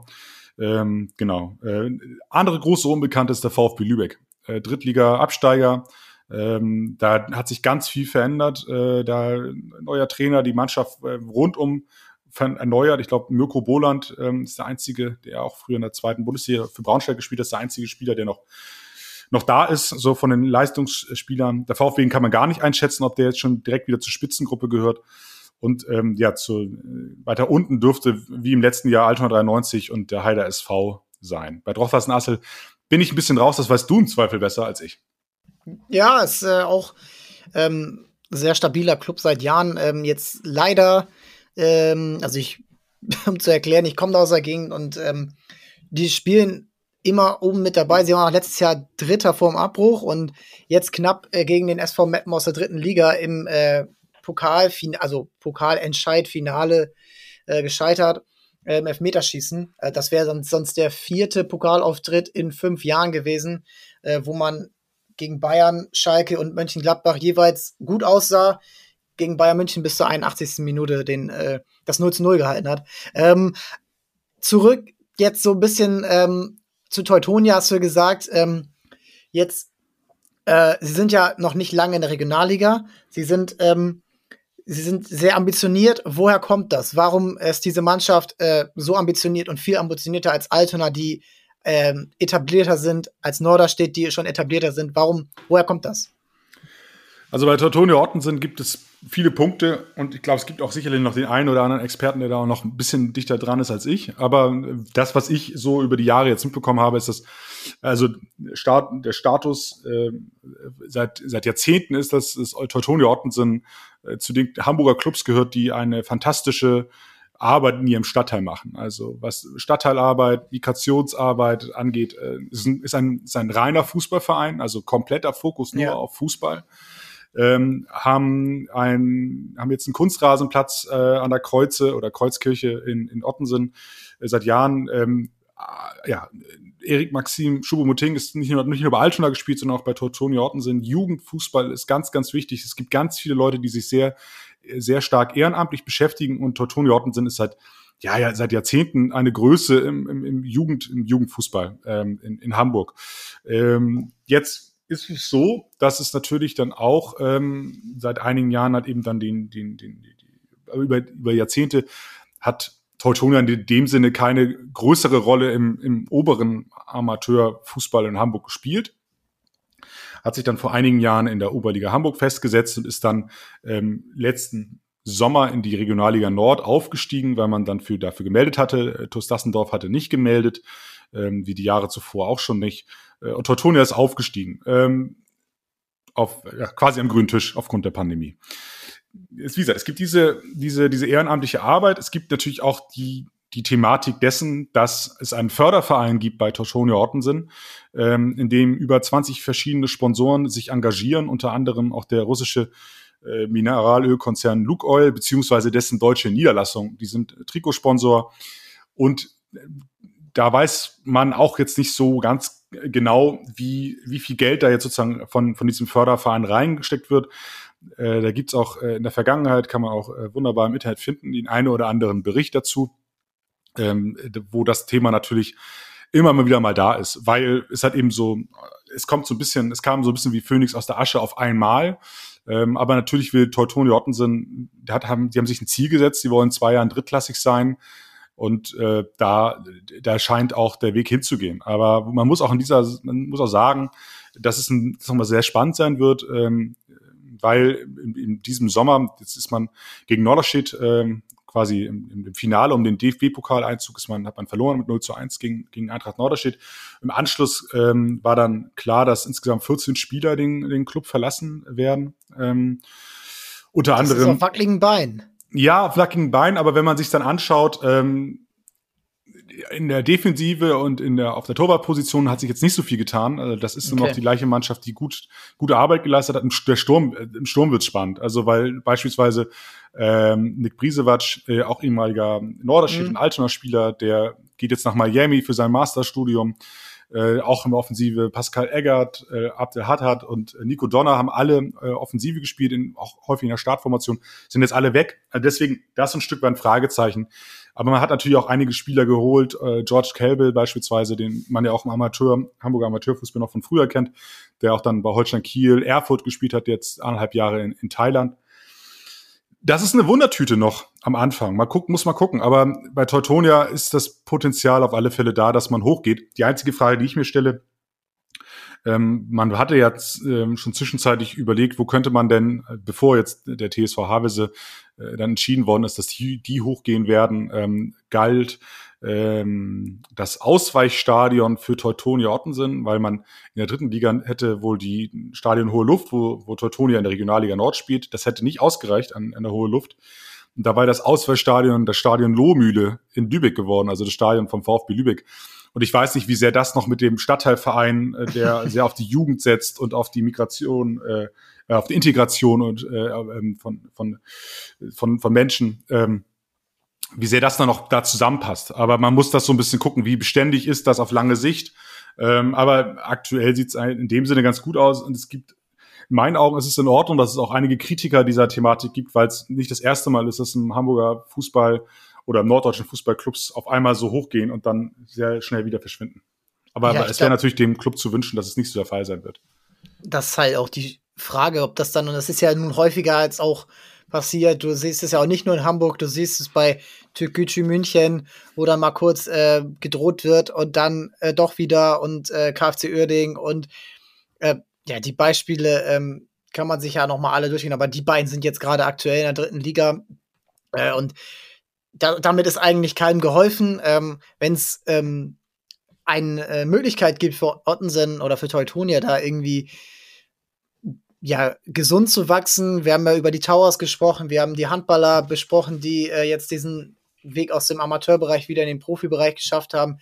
Ähm, genau. Äh, andere große Unbekannte ist der VfB Lübeck. Äh, Drittliga-Absteiger ähm, da hat sich ganz viel verändert. Äh, da neuer Trainer, die Mannschaft äh, rundum erneuert. Ich glaube, Mirko Boland ähm, ist der einzige, der auch früher in der zweiten Bundesliga für Braunschweig gespielt hat, ist der einzige Spieler, der noch noch da ist, so von den Leistungsspielern. Der VfB kann man gar nicht einschätzen, ob der jetzt schon direkt wieder zur Spitzengruppe gehört. Und ähm, ja, zu, äh, weiter unten dürfte wie im letzten Jahr Altona 93 und der Heider SV sein. Bei Drochtersen Assel bin ich ein bisschen raus, das weißt du im Zweifel besser als ich. Ja, ist äh, auch ähm, sehr stabiler Club seit Jahren. Ähm, jetzt leider, ähm, also ich, um zu erklären, ich komme da aus der Gegend und ähm, die spielen immer oben mit dabei. Sie waren auch letztes Jahr Dritter vorm Abbruch und jetzt knapp äh, gegen den SV Meppen aus der dritten Liga im äh, Pokal, also Pokalentscheid-Finale äh, gescheitert äh, im Elfmeterschießen. Das wäre sonst, sonst der vierte Pokalauftritt in fünf Jahren gewesen, äh, wo man gegen Bayern, Schalke und Mönchengladbach jeweils gut aussah, gegen Bayern München bis zur 81. Minute den, äh, das 0 zu 0 gehalten hat. Ähm, zurück jetzt so ein bisschen ähm, zu Teutonia hast du gesagt, ähm, jetzt, äh, sie sind ja noch nicht lange in der Regionalliga. Sie sind, ähm, sie sind sehr ambitioniert. Woher kommt das? Warum ist diese Mannschaft äh, so ambitioniert und viel ambitionierter als Altona, die ähm, etablierter sind als Norderstedt, die schon etablierter sind. Warum, woher kommt das? Also bei Tortonio Ottensen gibt es viele Punkte und ich glaube, es gibt auch sicherlich noch den einen oder anderen Experten, der da auch noch ein bisschen dichter dran ist als ich. Aber das, was ich so über die Jahre jetzt mitbekommen habe, ist, dass also Start, der Status äh, seit, seit Jahrzehnten ist, dass das Teutonia Ottensen äh, zu den Hamburger Clubs gehört, die eine fantastische Arbeit in ihrem Stadtteil machen. Also was Stadtteilarbeit, Migrationsarbeit angeht, äh, ist, ein, ist, ein, ist ein reiner Fußballverein, also kompletter Fokus nur ja. auf Fußball. Ähm, haben ein, haben jetzt einen Kunstrasenplatz äh, an der Kreuze oder Kreuzkirche in, in Ottensen äh, seit Jahren. Ähm, äh, ja, Erik Maxim Schubomoting ist nicht nur, nicht nur bei Altona gespielt, sondern auch bei Tortoni Ottensen. Jugendfußball ist ganz, ganz wichtig. Es gibt ganz viele Leute, die sich sehr sehr stark ehrenamtlich beschäftigen und Tortoni Ottensen ist seit ja, ja, seit Jahrzehnten eine Größe im, im, im Jugend, im Jugendfußball ähm, in, in Hamburg. Ähm, jetzt ist es so, dass es natürlich dann auch ähm, seit einigen Jahren hat eben dann den, den, den, den über, über Jahrzehnte hat Teutonia in dem Sinne keine größere Rolle im, im oberen Amateurfußball in Hamburg gespielt hat sich dann vor einigen Jahren in der Oberliga Hamburg festgesetzt und ist dann ähm, letzten Sommer in die Regionalliga Nord aufgestiegen, weil man dann für, dafür gemeldet hatte. Äh, TuS Dassendorf hatte nicht gemeldet, ähm, wie die Jahre zuvor auch schon nicht. Äh, und Teutonia ist aufgestiegen. Ähm, auf, ja, quasi am grünen Tisch aufgrund der Pandemie. Es, wie gesagt, es gibt diese, diese, diese ehrenamtliche Arbeit. Es gibt natürlich auch die, die Thematik dessen, dass es einen Förderverein gibt bei Toshonia Ottensen, ähm, in dem über 20 verschiedene Sponsoren sich engagieren, unter anderem auch der russische äh, Mineralölkonzern Lukoil, beziehungsweise dessen deutsche Niederlassung. Die sind Trikotsponsor. Und äh, da weiß man auch jetzt nicht so ganz genau, wie, wie viel Geld da jetzt sozusagen von, von diesem Förderverein reingesteckt wird. Äh, da gibt's auch äh, in der Vergangenheit, kann man auch wunderbar im Internet finden, den einen oder anderen Bericht dazu ähm, wo das Thema natürlich immer mal wieder mal da ist, weil es hat eben so, es kommt so ein bisschen, es kam so ein bisschen wie Phoenix aus der Asche auf einmal. Ähm, aber natürlich will Teutoni Ottensen, die, hat, haben, die haben sich ein Ziel gesetzt, die wollen zwei Jahren drittklassig sein. Und äh, da, da scheint auch der Weg hinzugehen. Aber man muss auch in dieser, man muss auch sagen, dass es ein, das nochmal sehr spannend sein wird, ähm, weil in, in diesem Sommer, jetzt ist man gegen Norderstedt ähm, quasi im, im Finale um den DFB-Pokaleinzug ist man, hat man verloren mit 0 zu 1 gegen, gegen Eintracht Norderstedt. Im Anschluss ähm, war dann klar, dass insgesamt 14 Spieler den, den Club verlassen werden. Ähm, unter das anderem. Ist auf wackeligen Bein. Ja, auf wackeligen Bein, aber wenn man sich dann anschaut, ähm, in der Defensive und in der, auf der Torwartposition hat sich jetzt nicht so viel getan. Also das ist okay. nur noch die gleiche Mannschaft, die gut, gute Arbeit geleistet hat. Im, der Sturm, äh, im Sturm wird's spannend. Also, weil beispielsweise ähm, Nick Brisevac, äh, auch ehemaliger Norderstedt mhm. und Altona Spieler, der geht jetzt nach Miami für sein Masterstudium. Äh, auch in der Offensive Pascal Eggert, äh, Abdel Haddad und äh, Nico Donner haben alle äh, Offensive gespielt, in, auch häufig in der Startformation, sind jetzt alle weg. Also deswegen, das ist ein Stück weit ein Fragezeichen. Aber man hat natürlich auch einige Spieler geholt, äh, George Kelbel beispielsweise, den man ja auch im Amateur, Hamburger Amateurfußball noch von früher kennt, der auch dann bei Holstein Kiel, Erfurt gespielt hat, jetzt anderthalb Jahre in, in Thailand. Das ist eine Wundertüte noch am Anfang. Mal gucken, muss mal gucken. Aber bei Teutonia ist das Potenzial auf alle Fälle da, dass man hochgeht. Die einzige Frage, die ich mir stelle, ähm, man hatte jetzt ähm, schon zwischenzeitlich überlegt, wo könnte man denn, äh, bevor jetzt der TSV Havese äh, dann entschieden worden ist, dass die, die hochgehen werden, ähm, galt ähm, das Ausweichstadion für Teutonia Ottensen, weil man in der dritten Liga hätte wohl die Stadion Hohe Luft, wo, wo Teutonia in der Regionalliga Nord spielt, das hätte nicht ausgereicht an, an der Hohe Luft. Und da war das Ausweichstadion das Stadion Lohmühle in Lübeck geworden, also das Stadion vom VfB Lübeck. Und ich weiß nicht, wie sehr das noch mit dem Stadtteilverein, äh, der sehr auf die Jugend setzt und auf die Migration, äh, auf die Integration und äh, ähm, von, von, von, von Menschen, ähm, wie sehr das dann noch da zusammenpasst. Aber man muss das so ein bisschen gucken, wie beständig ist das auf lange Sicht. Ähm, aber aktuell sieht es in dem Sinne ganz gut aus und es gibt in meinen Augen ist es in Ordnung, dass es auch einige Kritiker dieser Thematik gibt, weil es nicht das erste Mal ist, dass im Hamburger Fußball oder im norddeutschen Fußballclubs auf einmal so hochgehen und dann sehr schnell wieder verschwinden. Aber ja, es wäre natürlich dem Club zu wünschen, dass es nicht so der Fall sein wird. Das ist halt auch die Frage, ob das dann, und das ist ja nun häufiger als auch passiert. Du siehst es ja auch nicht nur in Hamburg, du siehst es bei Türkgücü München, wo dann mal kurz äh, gedroht wird und dann äh, doch wieder und äh, KfC Uerding und äh, ja, die Beispiele ähm, kann man sich ja noch mal alle durchgehen, aber die beiden sind jetzt gerade aktuell in der dritten Liga äh, und da, damit ist eigentlich keinem geholfen. Ähm, Wenn es ähm, eine äh, Möglichkeit gibt für Ottensen oder für Teutonia, da irgendwie ja, gesund zu wachsen. Wir haben ja über die Towers gesprochen, wir haben die Handballer besprochen, die äh, jetzt diesen Weg aus dem Amateurbereich wieder in den Profibereich geschafft haben.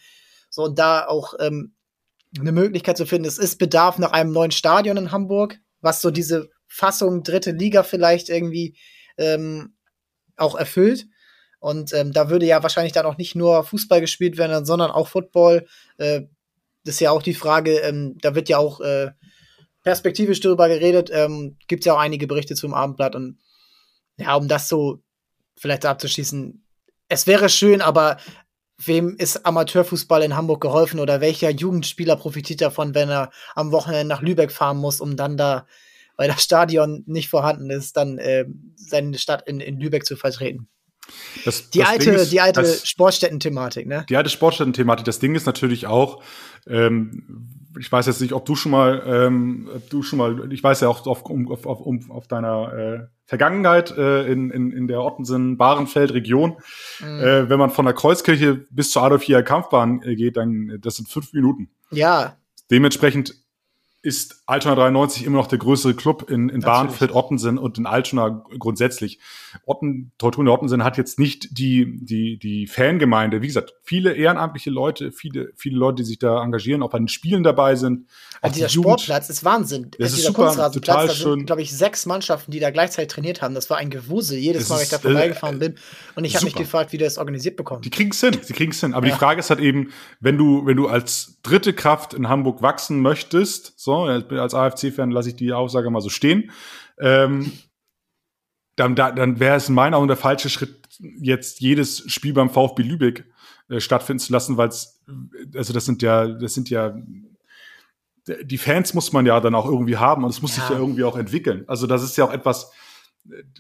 So, und da auch ähm, eine Möglichkeit zu finden. Es ist Bedarf nach einem neuen Stadion in Hamburg, was so diese Fassung dritte Liga vielleicht irgendwie ähm, auch erfüllt. Und ähm, da würde ja wahrscheinlich dann auch nicht nur Fußball gespielt werden, sondern auch Football. Äh, das ist ja auch die Frage, ähm, da wird ja auch äh, perspektivisch darüber geredet, ähm, gibt es ja auch einige Berichte zum Abendblatt. Und ja, um das so vielleicht abzuschließen, es wäre schön, aber wem ist Amateurfußball in Hamburg geholfen oder welcher Jugendspieler profitiert davon, wenn er am Wochenende nach Lübeck fahren muss, um dann da, weil das Stadion nicht vorhanden ist, dann äh, seine Stadt in, in Lübeck zu vertreten? Das, die, das alte, ist, die alte Sportstätten-Thematik, ne? Die alte Sportstätten-Thematik. Das Ding ist natürlich auch, ähm, ich weiß jetzt nicht, ob du schon mal, ähm, du schon mal, ich weiß ja auch auf, auf, auf, auf deiner äh, Vergangenheit äh, in, in, in der Ottensen-Bahrenfeld-Region. Mhm. Äh, wenn man von der Kreuzkirche bis zur Adolf Hieher Kampfbahn äh, geht, dann das sind fünf Minuten. Ja. Dementsprechend ist Altona 93 immer noch der größere Club in, in Bahnfeld, Ottensen und in Altona grundsätzlich. Otten, Teutonia Ottensen hat jetzt nicht die, die, die Fangemeinde. Wie gesagt, viele ehrenamtliche Leute, viele, viele Leute, die sich da engagieren, auch bei den Spielen dabei sind. Also dieser die Sportplatz ist Wahnsinn. Das ist super, total da schön. glaube ich, sechs Mannschaften, die da gleichzeitig trainiert haben. Das war ein Gewusel, jedes das Mal, wenn ich da vorbeigefahren äh, bin. Und ich habe mich gefragt, wie das organisiert bekommst. Die kriegen es hin, sie kriegen es hin. Aber ja. die Frage ist halt eben, wenn du, wenn du als dritte Kraft in Hamburg wachsen möchtest, so, als AFC-Fan lasse ich die Aussage mal so stehen. Ähm, dann, dann wäre es in meinen Augen der falsche Schritt, jetzt jedes Spiel beim VfB Lübeck äh, stattfinden zu lassen, weil es, also das sind ja, das sind ja, die Fans muss man ja dann auch irgendwie haben und es muss ja. sich ja irgendwie auch entwickeln. Also das ist ja auch etwas,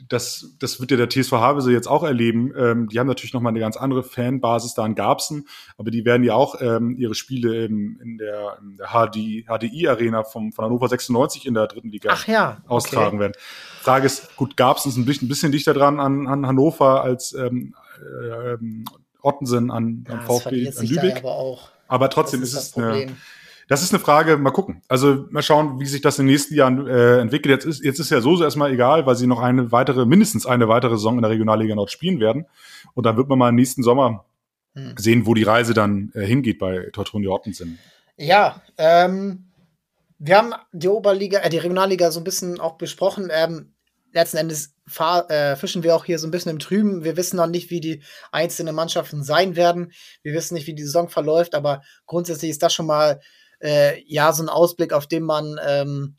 das, das wird ja der TSV Havelse jetzt auch erleben. Ähm, die haben natürlich nochmal eine ganz andere Fanbasis da in Garbsen, aber die werden ja auch ähm, ihre Spiele in, in der, in der HD, HDI-Arena von Hannover 96 in der dritten Liga ja. austragen okay. werden. Frage ist, gut, Garbsen ist ein bisschen, ein bisschen dichter dran an, an Hannover als ähm, äh, Ottensen an, an VfB an Lübeck. Aber, aber, trotzdem ist, ist es eine das ist eine Frage, mal gucken. Also mal schauen, wie sich das in den nächsten Jahren äh, entwickelt. Jetzt ist, jetzt ist ja so erstmal egal, weil sie noch eine weitere, mindestens eine weitere Saison in der Regionalliga Nord spielen werden. Und dann wird man mal im nächsten Sommer hm. sehen, wo die Reise dann äh, hingeht bei Tortoni Ottensen. Ja, ähm, wir haben die Oberliga, äh, die Regionalliga so ein bisschen auch besprochen. Ähm, letzten Endes äh, fischen wir auch hier so ein bisschen im Trüben. Wir wissen noch nicht, wie die einzelnen Mannschaften sein werden. Wir wissen nicht, wie die Saison verläuft, aber grundsätzlich ist das schon mal äh, ja so ein Ausblick, auf den man ähm,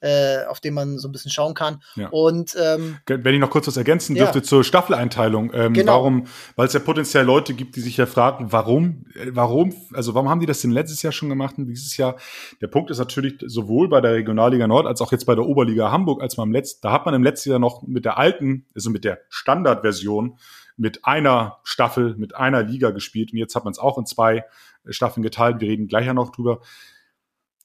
äh, auf den man so ein bisschen schauen kann. Ja. Und ähm, wenn ich noch kurz was ergänzen dürfte ja. zur Staffeleinteilung, ähm, genau. warum, weil es ja potenziell Leute gibt, die sich ja fragen, warum, äh, warum, also warum haben die das denn letztes Jahr schon gemacht und dieses Jahr? Der Punkt ist natürlich sowohl bei der Regionalliga Nord als auch jetzt bei der Oberliga Hamburg, als man im letzten, da hat man im letzten Jahr noch mit der alten, also mit der Standardversion mit einer Staffel, mit einer Liga gespielt und jetzt hat man es auch in zwei Staffeln geteilt. Wir reden gleich ja noch drüber.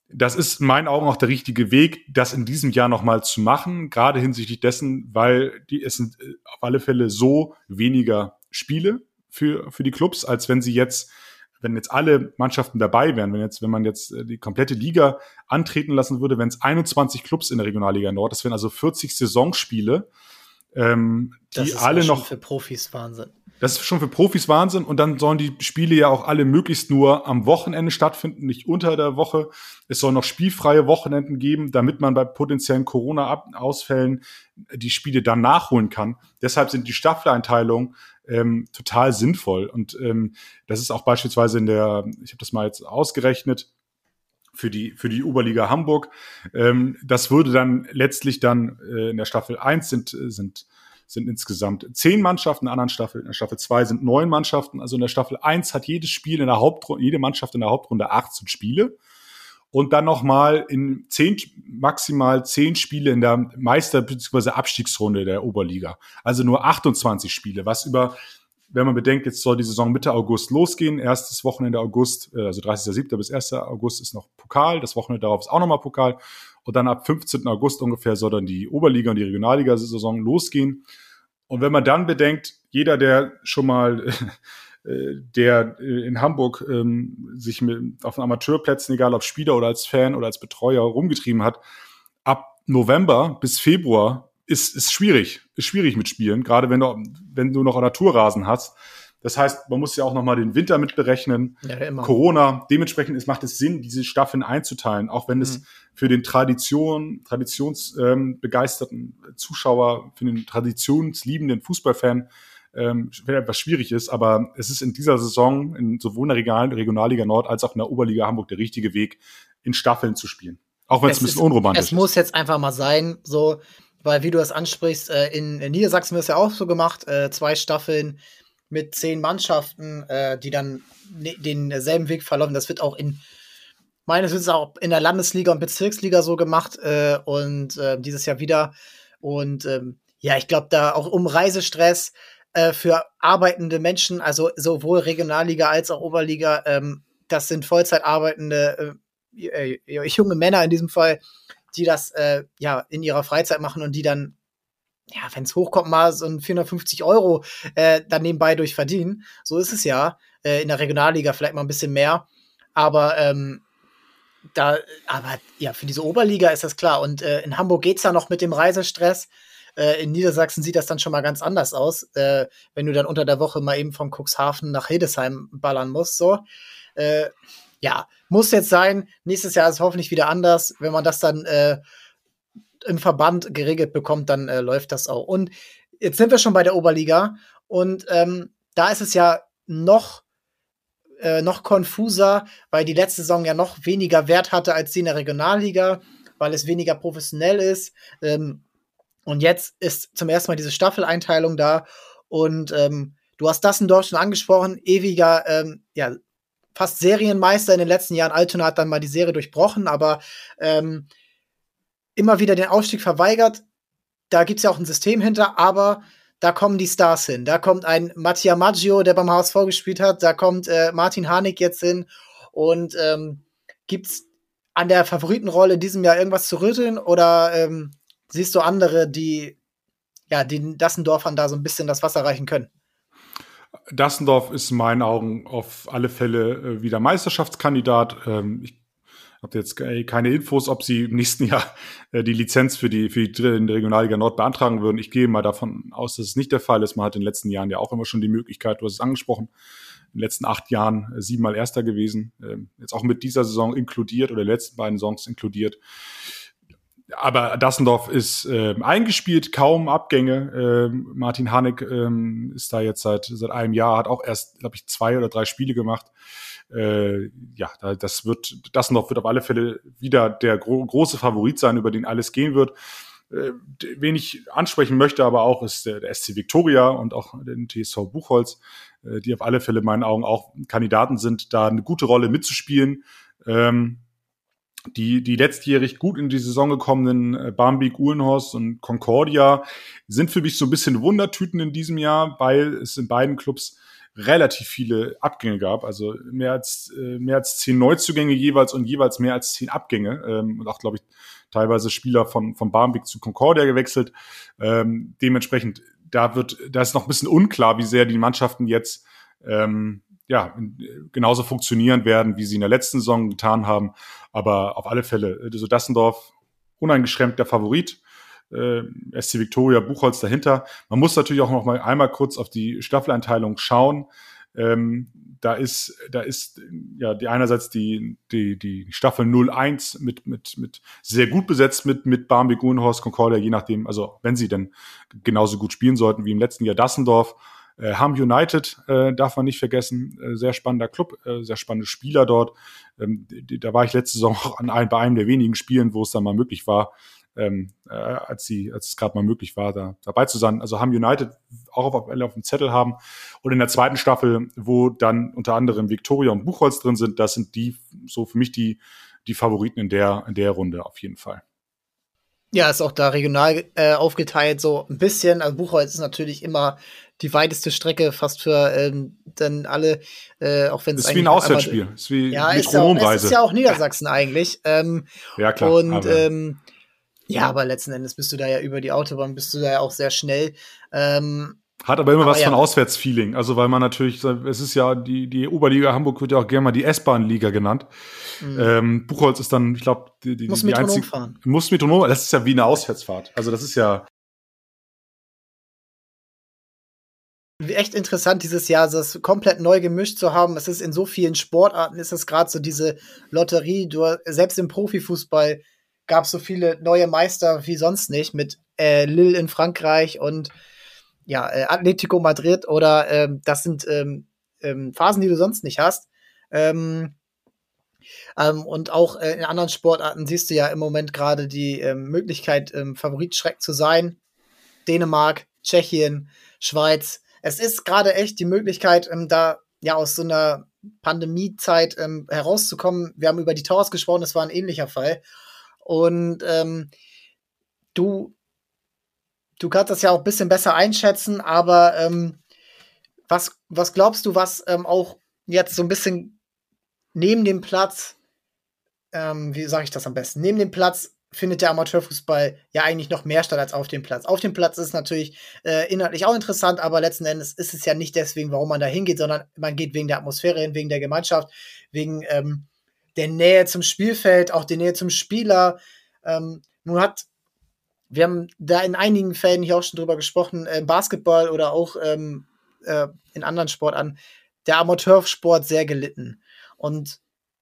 Das ist in meinen Augen auch der richtige Weg, das in diesem Jahr nochmal zu machen, gerade hinsichtlich dessen, weil die, es sind äh, auf alle Fälle so weniger Spiele für, für die Clubs, als wenn sie jetzt, wenn jetzt alle Mannschaften dabei wären, wenn jetzt, wenn man jetzt äh, die komplette Liga antreten lassen würde, wenn es 21 Clubs in der Regionalliga Nord, das wären also 40 Saisonspiele, ähm, die das ist alle noch für Profis Wahnsinn. Das ist schon für Profis Wahnsinn und dann sollen die Spiele ja auch alle möglichst nur am Wochenende stattfinden, nicht unter der Woche. Es soll noch spielfreie Wochenenden geben, damit man bei potenziellen Corona-Ausfällen die Spiele dann nachholen kann. Deshalb sind die Staffeleinteilungen ähm, total sinnvoll und ähm, das ist auch beispielsweise in der, ich habe das mal jetzt ausgerechnet, für die, für die Oberliga Hamburg. Ähm, das würde dann letztlich dann äh, in der Staffel 1 sind, sind sind insgesamt zehn Mannschaften, in der anderen Staffel, in der Staffel zwei sind neun Mannschaften. Also in der Staffel eins hat jedes Spiel in der Hauptrunde, jede Mannschaft in der Hauptrunde 18 Spiele. Und dann nochmal in zehn, maximal zehn Spiele in der Meister- bzw. Abstiegsrunde der Oberliga. Also nur 28 Spiele, was über wenn man bedenkt, jetzt soll die Saison Mitte August losgehen, erstes Wochenende August, äh, also 30.07. bis 1. August ist noch Pokal, das Wochenende darauf ist auch nochmal Pokal und dann ab 15. August ungefähr soll dann die Oberliga und die Regionalliga-Saison losgehen. Und wenn man dann bedenkt, jeder, der schon mal äh, der äh, in Hamburg ähm, sich mit, auf den Amateurplätzen, egal ob Spieler oder als Fan oder als Betreuer rumgetrieben hat, ab November bis Februar ist, ist schwierig, ist schwierig mit Spielen, gerade wenn du, wenn du noch Naturrasen hast Das heißt, man muss ja auch nochmal den Winter mitberechnen. Ja, immer. Corona. Dementsprechend ist, macht es Sinn, diese Staffeln einzuteilen, auch wenn mhm. es für den Tradition, traditionsbegeisterten ähm, Zuschauer, für den traditionsliebenden Fußballfan ähm, etwas schwierig ist. Aber es ist in dieser Saison in sowohl in der Regionalliga Nord als auch in der Oberliga Hamburg der richtige Weg, in Staffeln zu spielen. Auch wenn es ein bisschen ist, unromantisch ist. Es muss jetzt einfach mal sein, so, weil wie du das ansprichst, äh, in, in Niedersachsen wird es ja auch so gemacht, äh, zwei Staffeln mit zehn Mannschaften, äh, die dann ne, denselben Weg verlaufen. Das wird auch in meines Wissens auch in der Landesliga und Bezirksliga so gemacht äh, und äh, dieses Jahr wieder. Und ähm, ja, ich glaube, da auch um Reisestress äh, für arbeitende Menschen, also sowohl Regionalliga als auch Oberliga, ähm, das sind Vollzeit arbeitende äh, äh, junge Männer in diesem Fall, die das ja in ihrer Freizeit machen und die dann, ja, wenn es hochkommt, mal so ein 450 Euro äh, dann nebenbei durch verdienen. So ist es ja. Äh, in der Regionalliga vielleicht mal ein bisschen mehr. Aber ähm, da, aber ja, für diese Oberliga ist das klar. Und äh, in Hamburg geht's ja noch mit dem Reisestress. Äh, in Niedersachsen sieht das dann schon mal ganz anders aus, äh, wenn du dann unter der Woche mal eben von Cuxhaven nach Hildesheim ballern musst. So. Äh, ja, muss jetzt sein. Nächstes Jahr ist es hoffentlich wieder anders. Wenn man das dann äh, im Verband geregelt bekommt, dann äh, läuft das auch. Und jetzt sind wir schon bei der Oberliga und ähm, da ist es ja noch äh, noch konfuser, weil die letzte Saison ja noch weniger Wert hatte als die in der Regionalliga, weil es weniger professionell ist. Ähm, und jetzt ist zum ersten Mal diese Staffeleinteilung da und ähm, du hast das in Deutschland angesprochen, ewiger ähm, ja, fast Serienmeister in den letzten Jahren. Altona hat dann mal die Serie durchbrochen, aber ähm, immer wieder den Aufstieg verweigert. Da gibt es ja auch ein System hinter, aber da kommen die Stars hin. Da kommt ein Mattia Maggio, der beim HSV gespielt hat. Da kommt äh, Martin Harnik jetzt hin. Und ähm, gibt's an der Favoritenrolle in diesem Jahr irgendwas zu rütteln? Oder ähm, siehst du andere, die ja, den Dassendorfern da so ein bisschen das Wasser reichen können? Dassendorf ist in meinen Augen auf alle Fälle äh, wieder Meisterschaftskandidat. Ähm, ich habe jetzt keine Infos, ob sie im nächsten Jahr äh, die Lizenz für die, für die Regionalliga Nord beantragen würden. Ich gehe mal davon aus, dass es nicht der Fall ist. Man hat in den letzten Jahren ja auch immer schon die Möglichkeit, du hast es angesprochen, in den letzten acht Jahren äh, siebenmal Erster gewesen. Ähm, jetzt auch mit dieser Saison inkludiert oder letzten beiden Saisons inkludiert aber Dassendorf ist äh, eingespielt, kaum Abgänge. Äh, Martin Hanek äh, ist da jetzt seit, seit einem Jahr, hat auch erst, glaube ich, zwei oder drei Spiele gemacht. Äh, ja, das wird, Dassendorf wird auf alle Fälle wieder der gro große Favorit sein, über den alles gehen wird. Äh, wen ich ansprechen möchte, aber auch ist der, der SC Victoria und auch den TSV Buchholz, äh, die auf alle Fälle in meinen Augen auch Kandidaten sind, da eine gute Rolle mitzuspielen. Ähm, die, die letztjährig gut in die Saison gekommenen äh, Barmbek, Uhlenhorst und Concordia sind für mich so ein bisschen Wundertüten in diesem Jahr, weil es in beiden Clubs relativ viele Abgänge gab, also mehr als äh, mehr als zehn Neuzugänge jeweils und jeweils mehr als zehn Abgänge ähm, und auch glaube ich teilweise Spieler von von Barmbek zu Concordia gewechselt. Ähm, dementsprechend da wird da ist noch ein bisschen unklar, wie sehr die Mannschaften jetzt ähm, ja, genauso funktionieren werden, wie sie in der letzten Saison getan haben. Aber auf alle Fälle, äh, so Dassendorf, uneingeschränkt der Favorit. Äh, SC Victoria, Buchholz dahinter. Man muss natürlich auch noch mal einmal kurz auf die Staffeleinteilung schauen. Ähm, da ist, da ist ja die einerseits die, die, die Staffel 01 mit, mit, mit sehr gut besetzt mit, mit Barmbek, Guhenhorst, Concordia, je nachdem, also wenn sie denn genauso gut spielen sollten wie im letzten Jahr Dassendorf. Äh, Ham United äh, darf man nicht vergessen, äh, sehr spannender Club, äh, sehr spannende Spieler dort. Ähm, da war ich letzte Saison auch an einem, bei einem der wenigen Spielen, wo es dann mal möglich war, ähm, äh, als, sie, als es gerade mal möglich war, da dabei zu sein. Also Ham United auch auf, auf dem Zettel haben. Und in der zweiten Staffel, wo dann unter anderem Victoria und Buchholz drin sind, das sind die so für mich die, die Favoriten in der, in der Runde auf jeden Fall. Ja, ist auch da regional äh, aufgeteilt, so ein bisschen. Also Buchholz ist natürlich immer die weiteste Strecke fast für ähm, dann alle, äh, auch wenn es ist wie ein Auswärtsspiel, ist wie ja, ist ja, auch, es ist ja auch Niedersachsen eigentlich. Ähm, ja klar. Und aber. Ähm, ja, aber letzten Endes bist du da ja über die Autobahn, bist du da ja auch sehr schnell. Ähm, hat aber immer aber was ja. von Auswärtsfeeling. Also weil man natürlich, es ist ja, die, die Oberliga Hamburg wird ja auch gerne mal die S-Bahn-Liga genannt. Mhm. Ähm, Buchholz ist dann, ich glaube, die, die, muss die Metronom einzige, fahren. Muss Metronom, das ist ja wie eine Auswärtsfahrt. Also das ist ja, echt interessant dieses Jahr, das komplett neu gemischt zu haben. Es ist in so vielen Sportarten, ist es gerade so diese Lotterie. Du, selbst im Profifußball gab es so viele neue Meister wie sonst nicht mit äh, Lille in Frankreich und ja, äh, Atletico Madrid oder ähm, das sind ähm, ähm, Phasen, die du sonst nicht hast. Ähm, ähm, und auch äh, in anderen Sportarten siehst du ja im Moment gerade die ähm, Möglichkeit, ähm, Favoritschreck zu sein. Dänemark, Tschechien, Schweiz. Es ist gerade echt die Möglichkeit, ähm, da ja aus so einer Pandemiezeit ähm, herauszukommen. Wir haben über die Towers gesprochen, das war ein ähnlicher Fall. Und ähm, du, du kannst das ja auch ein bisschen besser einschätzen, aber ähm, was, was glaubst du, was ähm, auch jetzt so ein bisschen neben dem Platz, ähm, wie sage ich das am besten, neben dem Platz findet der Amateurfußball ja eigentlich noch mehr statt als auf dem Platz. Auf dem Platz ist natürlich äh, inhaltlich auch interessant, aber letzten Endes ist es ja nicht deswegen, warum man da hingeht, sondern man geht wegen der Atmosphäre hin, wegen der Gemeinschaft, wegen ähm, der Nähe zum Spielfeld, auch die Nähe zum Spieler. Ähm, nun hat, wir haben da in einigen Fällen hier auch schon drüber gesprochen, äh, Basketball oder auch ähm, äh, in anderen Sportarten, der Amateursport sehr gelitten. Und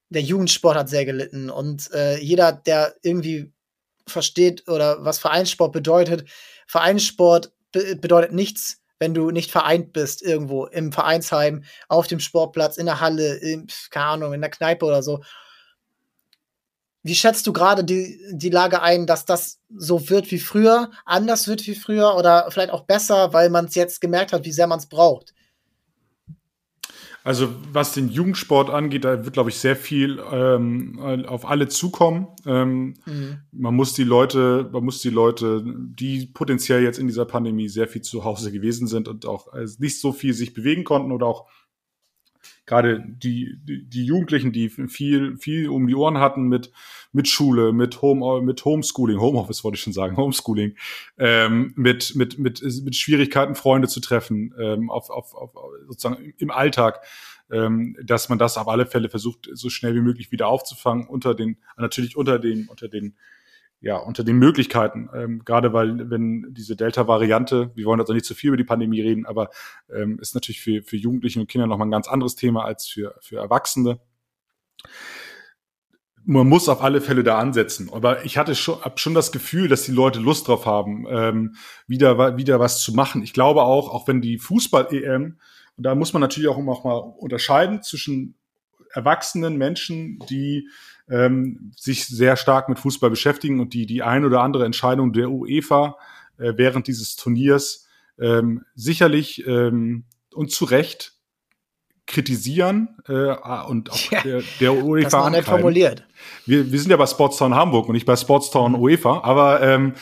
der Jugendsport hat sehr gelitten. Und äh, jeder, der irgendwie versteht oder was Vereinssport bedeutet, Vereinssport be bedeutet nichts, wenn du nicht vereint bist irgendwo im Vereinsheim, auf dem Sportplatz, in der Halle, in, keine Ahnung, in der Kneipe oder so. Wie schätzt du gerade die, die Lage ein, dass das so wird wie früher, anders wird wie früher oder vielleicht auch besser, weil man es jetzt gemerkt hat, wie sehr man es braucht? Also was den Jugendsport angeht, da wird, glaube ich, sehr viel ähm, auf alle zukommen. Ähm, mhm. Man muss die Leute, man muss die Leute, die potenziell jetzt in dieser Pandemie sehr viel zu Hause gewesen sind und auch also nicht so viel sich bewegen konnten oder auch gerade die, die, Jugendlichen, die viel, viel um die Ohren hatten mit, mit Schule, mit Home, mit Homeschooling, Homeoffice wollte ich schon sagen, Homeschooling, ähm, mit, mit, mit, mit Schwierigkeiten, Freunde zu treffen, ähm, auf, auf, auf, sozusagen im Alltag, ähm, dass man das auf alle Fälle versucht, so schnell wie möglich wieder aufzufangen, unter den, natürlich unter den, unter den ja, unter den Möglichkeiten, ähm, gerade weil, wenn diese Delta-Variante, wir wollen also nicht zu viel über die Pandemie reden, aber ähm, ist natürlich für, für Jugendliche und Kinder nochmal ein ganz anderes Thema als für, für Erwachsene. Man muss auf alle Fälle da ansetzen. Aber ich hatte schon, hab schon das Gefühl, dass die Leute Lust drauf haben, ähm, wieder, wieder was zu machen. Ich glaube auch, auch wenn die Fußball-EM, und da muss man natürlich auch immer auch mal unterscheiden zwischen erwachsenen Menschen, die ähm, sich sehr stark mit Fußball beschäftigen und die die ein oder andere Entscheidung der UEFA äh, während dieses Turniers ähm, sicherlich ähm, und zu Recht kritisieren äh, und auch ja, der, der UEFA das nicht formuliert. Wir, wir sind ja bei Sportstown Hamburg und nicht bei Sportstown mhm. UEFA, aber ähm,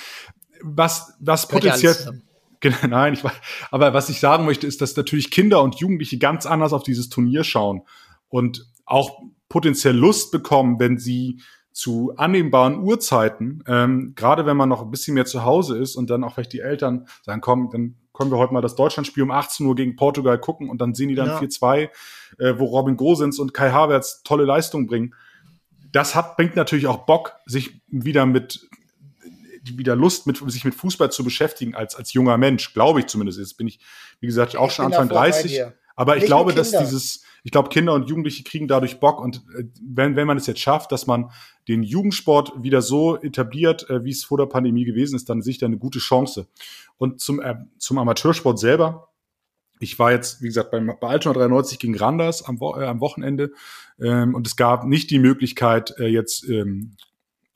was, was potenziell Genau, nein, ich, aber was ich sagen möchte, ist, dass natürlich Kinder und Jugendliche ganz anders auf dieses Turnier schauen und auch potenziell Lust bekommen, wenn sie zu annehmbaren Uhrzeiten, ähm, gerade wenn man noch ein bisschen mehr zu Hause ist und dann auch vielleicht die Eltern sagen, komm, dann können wir heute mal das Deutschlandspiel um 18 Uhr gegen Portugal gucken und dann sehen die dann ja. 4-2, äh, wo Robin Gosens und Kai Havertz tolle Leistungen bringen. Das hat, bringt natürlich auch Bock, sich wieder mit wieder Lust, mit, sich mit Fußball zu beschäftigen als, als junger Mensch, glaube ich zumindest. Jetzt bin ich, wie gesagt, auch ich schon Anfang 30. Aber ich glaube, dass dieses, ich glaube, Kinder und Jugendliche kriegen dadurch Bock und äh, wenn, wenn man es jetzt schafft, dass man den Jugendsport wieder so etabliert, äh, wie es vor der Pandemie gewesen ist, dann sehe ich da eine gute Chance. Und zum, äh, zum Amateursport selber, ich war jetzt, wie gesagt, beim, bei Altona 93 gegen Randers am, Wo äh, am Wochenende ähm, und es gab nicht die Möglichkeit, äh, jetzt ähm,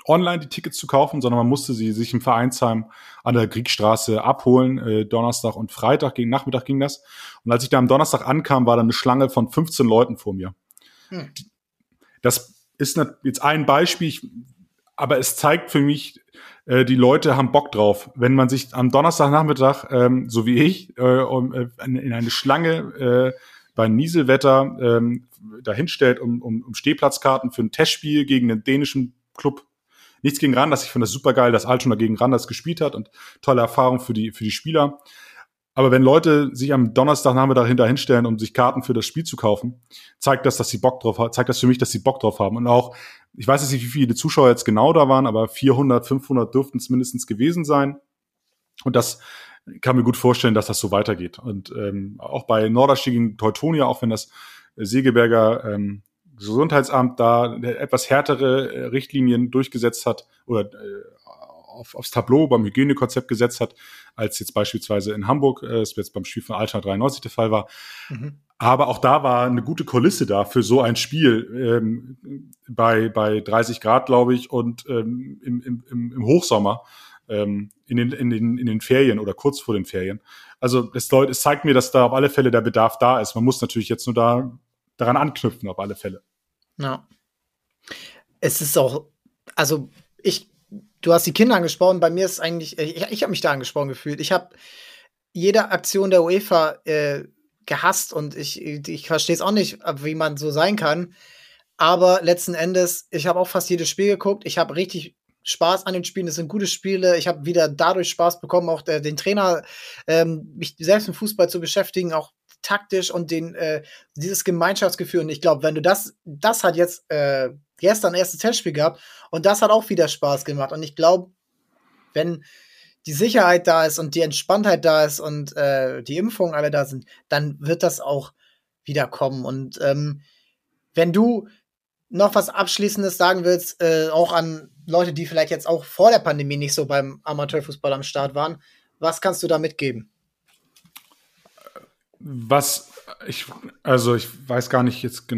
online die Tickets zu kaufen, sondern man musste sie sich im Vereinsheim an der Kriegstraße abholen. Äh, Donnerstag und Freitag gegen Nachmittag ging das. Und als ich da am Donnerstag ankam, war da eine Schlange von 15 Leuten vor mir. Hm. Das ist jetzt ein Beispiel, ich, aber es zeigt für mich, äh, die Leute haben Bock drauf. Wenn man sich am Donnerstagnachmittag, ähm, so wie ich, äh, um, äh, in eine Schlange äh, bei Nieselwetter ähm, dahinstellt, um, um, um Stehplatzkarten für ein Testspiel gegen den dänischen Club Nichts gegen Randers. Ich finde das super geil, dass Altona gegen Randers gespielt hat und tolle Erfahrung für die, für die Spieler. Aber wenn Leute sich am Donnerstagnachmittag hinterhinstellen, um sich Karten für das Spiel zu kaufen, zeigt das, dass sie Bock drauf haben, zeigt das für mich, dass sie Bock drauf haben. Und auch, ich weiß jetzt nicht, wie viele Zuschauer jetzt genau da waren, aber 400, 500 dürften es mindestens gewesen sein. Und das kann mir gut vorstellen, dass das so weitergeht. Und ähm, auch bei Norderstedt gegen Teutonia, auch wenn das Segeberger ähm, Gesundheitsamt da etwas härtere äh, Richtlinien durchgesetzt hat oder äh, auf, aufs Tableau beim Hygienekonzept gesetzt hat, als jetzt beispielsweise in Hamburg, äh, es jetzt beim Spiel von Alter 93 der Fall war. Mhm. Aber auch da war eine gute Kulisse da für so ein Spiel ähm, bei, bei 30 Grad, glaube ich, und ähm, im, im, im Hochsommer ähm, in, den, in, den, in den Ferien oder kurz vor den Ferien. Also es, es zeigt mir, dass da auf alle Fälle der Bedarf da ist. Man muss natürlich jetzt nur da daran anknüpfen, auf alle Fälle. Ja. Es ist auch, also ich, du hast die Kinder angesprochen, bei mir ist eigentlich, ich, ich habe mich da angesprochen gefühlt. Ich habe jede Aktion der UEFA äh, gehasst und ich, ich verstehe es auch nicht, wie man so sein kann. Aber letzten Endes, ich habe auch fast jedes Spiel geguckt. Ich habe richtig Spaß an den Spielen. Es sind gute Spiele. Ich habe wieder dadurch Spaß bekommen, auch der, den Trainer, ähm, mich selbst mit Fußball zu beschäftigen, auch taktisch und den, äh, dieses Gemeinschaftsgefühl. Und ich glaube, wenn du das, das hat jetzt äh, gestern erstes Testspiel gehabt und das hat auch wieder Spaß gemacht. Und ich glaube, wenn die Sicherheit da ist und die Entspanntheit da ist und äh, die Impfungen alle da sind, dann wird das auch wieder kommen. Und ähm, wenn du noch was Abschließendes sagen willst, äh, auch an Leute, die vielleicht jetzt auch vor der Pandemie nicht so beim Amateurfußball am Start waren, was kannst du da mitgeben? Was ich, also ich weiß gar nicht jetzt,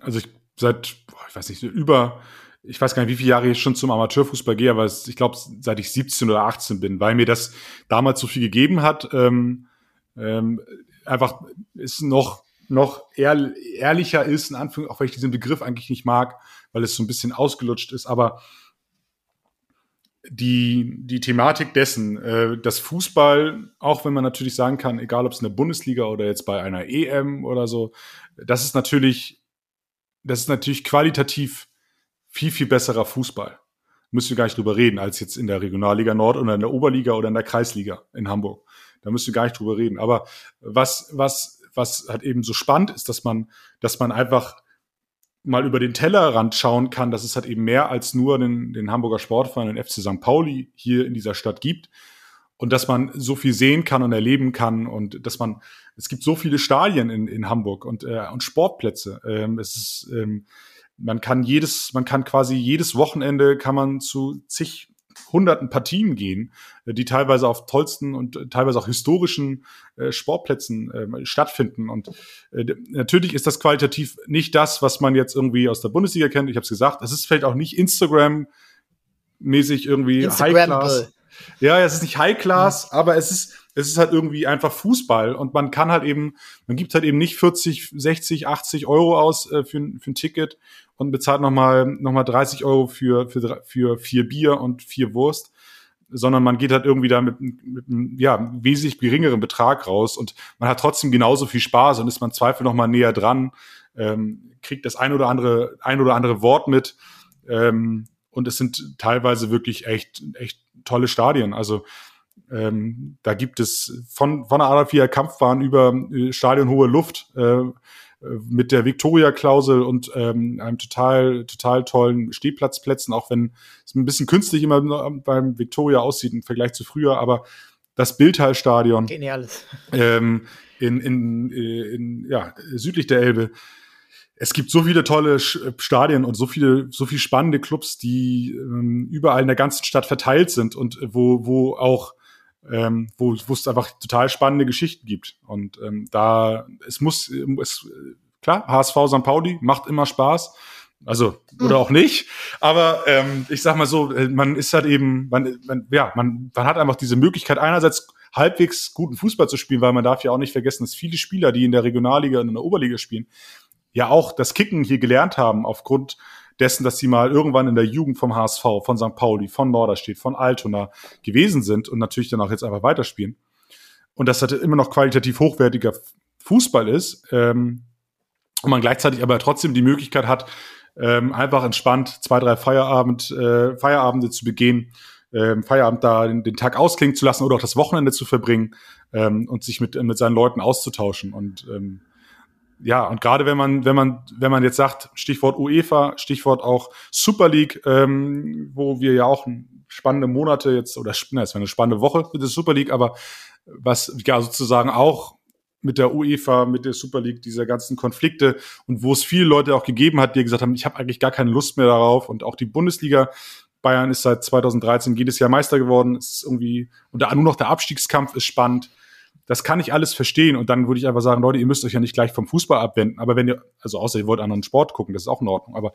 also ich seit, ich weiß nicht, über, ich weiß gar nicht, wie viele Jahre ich schon zum Amateurfußball gehe, aber ich glaube, seit ich 17 oder 18 bin, weil mir das damals so viel gegeben hat, ähm, ähm, einfach ist noch noch ehr, ehrlicher ist, in Anführungszeichen, auch wenn ich diesen Begriff eigentlich nicht mag, weil es so ein bisschen ausgelutscht ist, aber die, die Thematik dessen, äh, dass Fußball, auch wenn man natürlich sagen kann, egal ob es in der Bundesliga oder jetzt bei einer EM oder so, das ist natürlich, das ist natürlich qualitativ viel, viel besserer Fußball. Müssen wir gar nicht drüber reden, als jetzt in der Regionalliga Nord oder in der Oberliga oder in der Kreisliga in Hamburg. Da müssen wir gar nicht drüber reden. Aber was, was, was halt eben so spannend ist, dass man, dass man einfach mal über den Tellerrand schauen kann, dass es halt eben mehr als nur den, den Hamburger Sportverein, den FC St. Pauli hier in dieser Stadt gibt und dass man so viel sehen kann und erleben kann und dass man es gibt so viele Stadien in, in Hamburg und äh, und Sportplätze. Ähm, es ist ähm, man kann jedes man kann quasi jedes Wochenende kann man zu zig hunderten Partien gehen, äh, die teilweise auf tollsten und äh, teilweise auch historischen äh, Sportplätzen äh, stattfinden. Und äh, natürlich ist das qualitativ nicht das, was man jetzt irgendwie aus der Bundesliga kennt. Ich habe es gesagt, es ist vielleicht auch nicht Instagram-mäßig irgendwie Instagram High Class. Ja, es ist nicht High Class, mhm. aber es ist es ist halt irgendwie einfach Fußball und man kann halt eben, man gibt halt eben nicht 40, 60, 80 Euro aus äh, für, für ein Ticket und bezahlt nochmal noch mal 30 Euro für, für, für vier Bier und vier Wurst, sondern man geht halt irgendwie da mit, mit einem ja, wesentlich geringeren Betrag raus und man hat trotzdem genauso viel Spaß und ist man Zweifel nochmal näher dran, ähm, kriegt das ein oder andere, ein oder andere Wort mit. Ähm, und es sind teilweise wirklich echt, echt tolle Stadien. Also ähm, da gibt es von, von der Adolfia Kampfbahn über äh, Stadion Hohe Luft äh, mit der Victoria-Klausel und ähm, einem total, total tollen Stehplatzplätzen, auch wenn es ein bisschen künstlich immer beim Victoria aussieht im Vergleich zu früher, aber das Bildhallstadion. Geniales. Ähm, in, in, in, ja, südlich der Elbe. Es gibt so viele tolle Stadien und so viele, so viele spannende Clubs, die ähm, überall in der ganzen Stadt verteilt sind und wo, wo auch ähm, wo, wo es einfach total spannende Geschichten gibt. Und ähm, da, es muss, es, klar, HSV St. Pauli macht immer Spaß. Also, oder mhm. auch nicht. Aber ähm, ich sag mal so, äh, man ist halt eben, man, man, ja, man, man hat einfach diese Möglichkeit, einerseits halbwegs guten Fußball zu spielen, weil man darf ja auch nicht vergessen, dass viele Spieler, die in der Regionalliga und in der Oberliga spielen, ja auch das Kicken hier gelernt haben aufgrund dessen, dass sie mal irgendwann in der Jugend vom HSV, von St. Pauli, von Norderstedt, von Altona gewesen sind und natürlich dann auch jetzt einfach weiterspielen. Und das halt immer noch qualitativ hochwertiger Fußball ist. Ähm, und man gleichzeitig aber trotzdem die Möglichkeit hat, ähm, einfach entspannt zwei, drei Feierabend, äh, Feierabende zu begehen, ähm, Feierabend da den, den, Tag ausklingen zu lassen oder auch das Wochenende zu verbringen ähm, und sich mit, mit seinen Leuten auszutauschen. Und ähm, ja, und gerade wenn man, wenn man, wenn man jetzt sagt, Stichwort UEFA, Stichwort auch Super League, ähm, wo wir ja auch spannende Monate jetzt, oder na, es war eine spannende Woche mit der Super League, aber was ja sozusagen auch mit der UEFA, mit der Super League, dieser ganzen Konflikte und wo es viele Leute auch gegeben hat, die gesagt haben, ich habe eigentlich gar keine Lust mehr darauf und auch die Bundesliga Bayern ist seit 2013 jedes Jahr Meister geworden, ist irgendwie und da nur noch der Abstiegskampf ist spannend. Das kann ich alles verstehen und dann würde ich einfach sagen, Leute, ihr müsst euch ja nicht gleich vom Fußball abwenden, aber wenn ihr also außer ihr wollt anderen Sport gucken, das ist auch in Ordnung, aber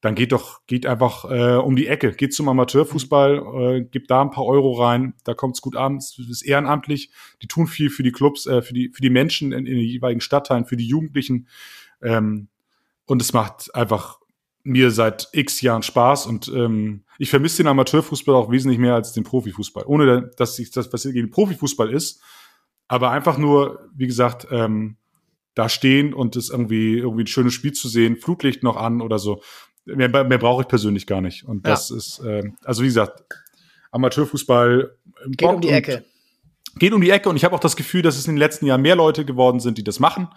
dann geht doch, geht einfach äh, um die Ecke, geht zum Amateurfußball, äh, gibt da ein paar Euro rein, da kommt's gut an, es ist ehrenamtlich, die tun viel für die Clubs, äh, für die für die Menschen in, in den jeweiligen Stadtteilen, für die Jugendlichen. Ähm, und es macht einfach mir seit x Jahren Spaß und ähm, ich vermisse den Amateurfußball auch wesentlich mehr als den Profifußball, ohne dass ich das was gegen Profifußball ist, aber einfach nur, wie gesagt, ähm, da stehen und es irgendwie irgendwie ein schönes Spiel zu sehen, Flutlicht noch an oder so mehr, mehr brauche ich persönlich gar nicht. Und das ja. ist, äh, also wie gesagt, Amateurfußball geht um die Ecke. Geht um die Ecke und ich habe auch das Gefühl, dass es in den letzten Jahren mehr Leute geworden sind, die das machen.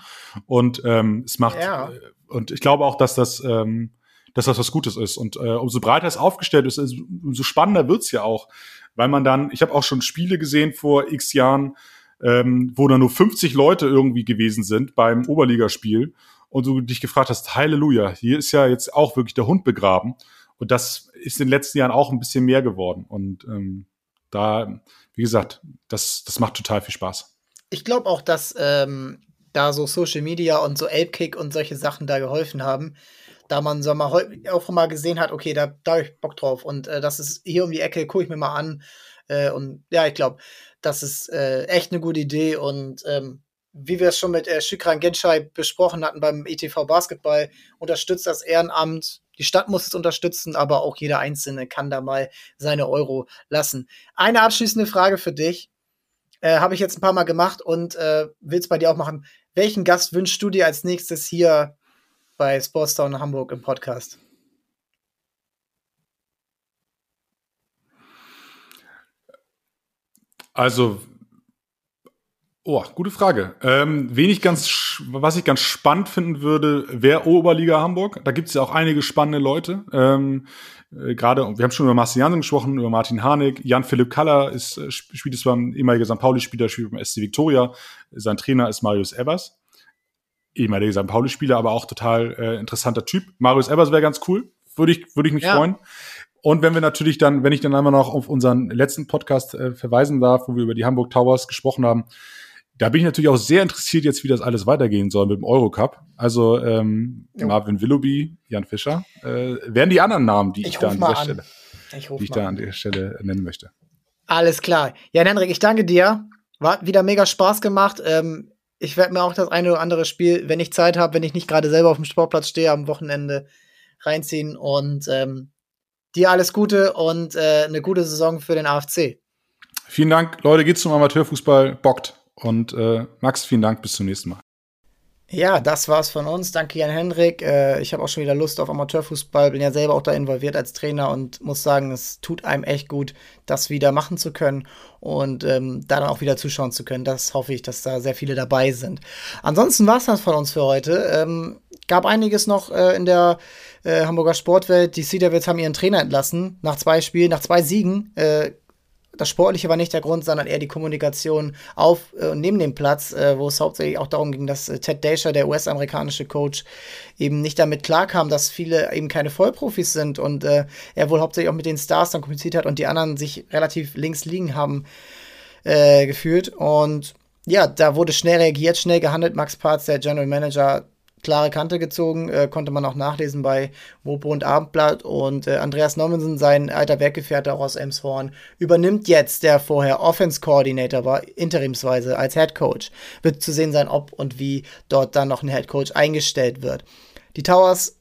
Und ähm, es macht, ja. Äh, und ich glaube auch, dass das, ähm, dass das was Gutes ist. Und äh, umso breiter es aufgestellt ist, umso spannender wird's ja auch. Weil man dann, ich habe auch schon Spiele gesehen vor x Jahren, ähm, wo da nur 50 Leute irgendwie gewesen sind beim Oberligaspiel und du dich gefragt hast, Halleluja, hier ist ja jetzt auch wirklich der Hund begraben. Und das ist in den letzten Jahren auch ein bisschen mehr geworden. Und ähm, da, wie gesagt, das, das macht total viel Spaß. Ich glaube auch, dass ähm, da so Social Media und so Apekick und solche Sachen da geholfen haben, da man so mal auch mal gesehen hat, okay, da, da habe ich Bock drauf und äh, das ist hier um die Ecke, gucke ich mir mal an. Äh, und ja, ich glaube, das ist äh, echt eine gute Idee und ähm, wie wir es schon mit äh, Shikran Genshai besprochen hatten beim ETV Basketball, unterstützt das Ehrenamt. Die Stadt muss es unterstützen, aber auch jeder Einzelne kann da mal seine Euro lassen. Eine abschließende Frage für dich. Äh, Habe ich jetzt ein paar Mal gemacht und äh, will es bei dir auch machen. Welchen Gast wünschst du dir als nächstes hier bei Sportstown Hamburg im Podcast? Also Oh, gute Frage. Ähm, wen ich ganz, was ich ganz spannend finden würde, wäre Oberliga Hamburg. Da gibt es ja auch einige spannende Leute. Ähm, äh, Gerade, wir haben schon über Marcel Jansen gesprochen, über Martin Harnik. Jan-Philipp Kaller ist, äh, spielt es beim ehemaliger St. Pauli-Spieler, spielt beim SC Victoria. Sein Trainer ist Marius Evers. Ehemaliger St. Pauli-Spieler, aber auch total äh, interessanter Typ. Marius Evers wäre ganz cool. Würde ich, würde ich mich ja. freuen. Und wenn wir natürlich dann, wenn ich dann einmal noch auf unseren letzten Podcast äh, verweisen darf, wo wir über die Hamburg Towers gesprochen haben, da bin ich natürlich auch sehr interessiert jetzt, wie das alles weitergehen soll mit dem Eurocup. Also ähm, Marvin Willoughby, Jan Fischer, äh, wären die anderen Namen, die ich, ich da an dieser an. Stelle, ich die ich da an der Stelle nennen möchte. Alles klar. Jan Henrik, ich danke dir. War wieder mega Spaß gemacht. Ähm, ich werde mir auch das eine oder andere Spiel, wenn ich Zeit habe, wenn ich nicht gerade selber auf dem Sportplatz stehe, am Wochenende reinziehen. Und ähm, dir alles Gute und äh, eine gute Saison für den AFC. Vielen Dank, Leute. Geht's zum Amateurfußball. Bockt. Und äh, Max, vielen Dank, bis zum nächsten Mal. Ja, das war's von uns. Danke, Jan Hendrik. Äh, ich habe auch schon wieder Lust auf Amateurfußball, bin ja selber auch da involviert als Trainer und muss sagen, es tut einem echt gut, das wieder machen zu können und ähm, da dann auch wieder zuschauen zu können. Das hoffe ich, dass da sehr viele dabei sind. Ansonsten war's das von uns für heute. Ähm, gab einiges noch äh, in der äh, Hamburger Sportwelt. Die Sea Devils haben ihren Trainer entlassen nach zwei Spielen, nach zwei Siegen. Äh, das Sportliche war nicht der Grund, sondern eher die Kommunikation auf und äh, neben dem Platz, äh, wo es hauptsächlich auch darum ging, dass äh, Ted Dasher, der US-amerikanische Coach, eben nicht damit klarkam, dass viele eben keine Vollprofis sind und er wohl hauptsächlich auch mit den Stars dann kommuniziert hat und die anderen sich relativ links liegen haben gefühlt. Und ja, da wurde schnell reagiert, schnell gehandelt. Max Parz, der General Manager, klare Kante gezogen, äh, konnte man auch nachlesen bei Mopo und Abendblatt. Und äh, Andreas Nommensen, sein alter Werkgefährte auch aus Emshorn, übernimmt jetzt, der vorher Offense Coordinator war, interimsweise als Head Coach. Wird zu sehen sein, ob und wie dort dann noch ein Head Coach eingestellt wird. Die Towers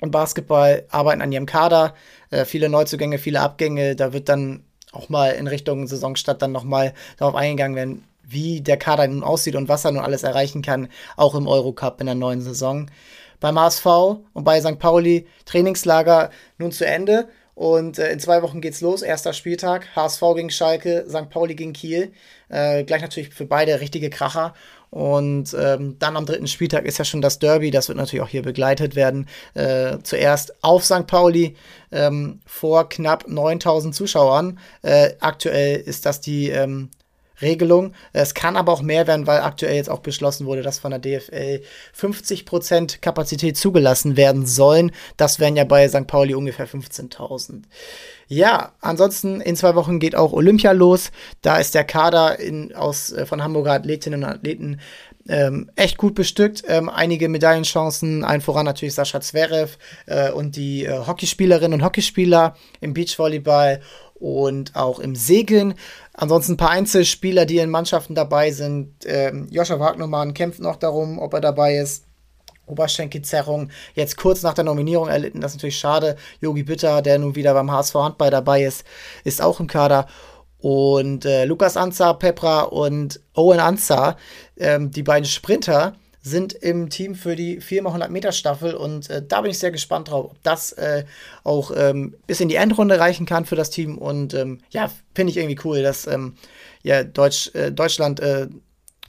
und Basketball arbeiten an ihrem Kader, äh, viele Neuzugänge, viele Abgänge. Da wird dann auch mal in Richtung Saisonstart dann nochmal darauf eingegangen werden, wie der Kader nun aussieht und was er nun alles erreichen kann, auch im Eurocup in der neuen Saison. Beim HSV und bei St. Pauli Trainingslager nun zu Ende. Und äh, in zwei Wochen geht's los. Erster Spieltag. HSV gegen Schalke, St. Pauli gegen Kiel. Äh, gleich natürlich für beide richtige Kracher. Und ähm, dann am dritten Spieltag ist ja schon das Derby. Das wird natürlich auch hier begleitet werden. Äh, zuerst auf St. Pauli ähm, vor knapp 9000 Zuschauern. Äh, aktuell ist das die ähm, Regelung. Es kann aber auch mehr werden, weil aktuell jetzt auch beschlossen wurde, dass von der DFL 50% Kapazität zugelassen werden sollen. Das wären ja bei St. Pauli ungefähr 15.000. Ja, ansonsten in zwei Wochen geht auch Olympia los. Da ist der Kader in, aus, äh, von Hamburger Athletinnen und Athleten ähm, echt gut bestückt. Ähm, einige Medaillenchancen, allen voran natürlich Sascha Zverev äh, und die äh, Hockeyspielerinnen und Hockeyspieler im Beachvolleyball und auch im Segeln. Ansonsten ein paar Einzelspieler, die in Mannschaften dabei sind. Ähm, Joscha Wagnermann kämpft noch darum, ob er dabei ist. Oberschenkelzerrung jetzt kurz nach der Nominierung erlitten. Das ist natürlich schade. Yogi Bitter, der nun wieder beim HSV Handball dabei ist, ist auch im Kader. Und äh, Lukas Anza, Pepra und Owen Anza, ähm, die beiden Sprinter, sind im Team für die 4x100 Meter Staffel und äh, da bin ich sehr gespannt drauf, ob das äh, auch ähm, bis in die Endrunde reichen kann für das Team und ähm, ja, finde ich irgendwie cool, dass ähm, ja, Deutsch, äh, Deutschland äh,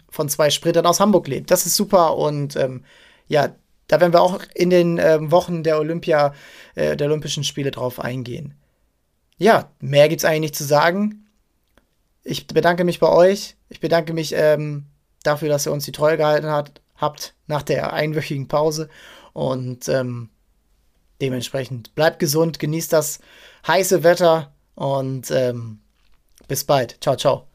von zwei Sprintern aus Hamburg lebt. Das ist super und ähm, ja, da werden wir auch in den ähm, Wochen der Olympia, äh, der Olympischen Spiele drauf eingehen. Ja, mehr gibt es eigentlich nicht zu sagen. Ich bedanke mich bei euch. Ich bedanke mich ähm, dafür, dass ihr uns die Treue gehalten hat, habt nach der einwöchigen Pause. Und ähm, dementsprechend bleibt gesund, genießt das heiße Wetter und ähm, bis bald. Ciao, ciao.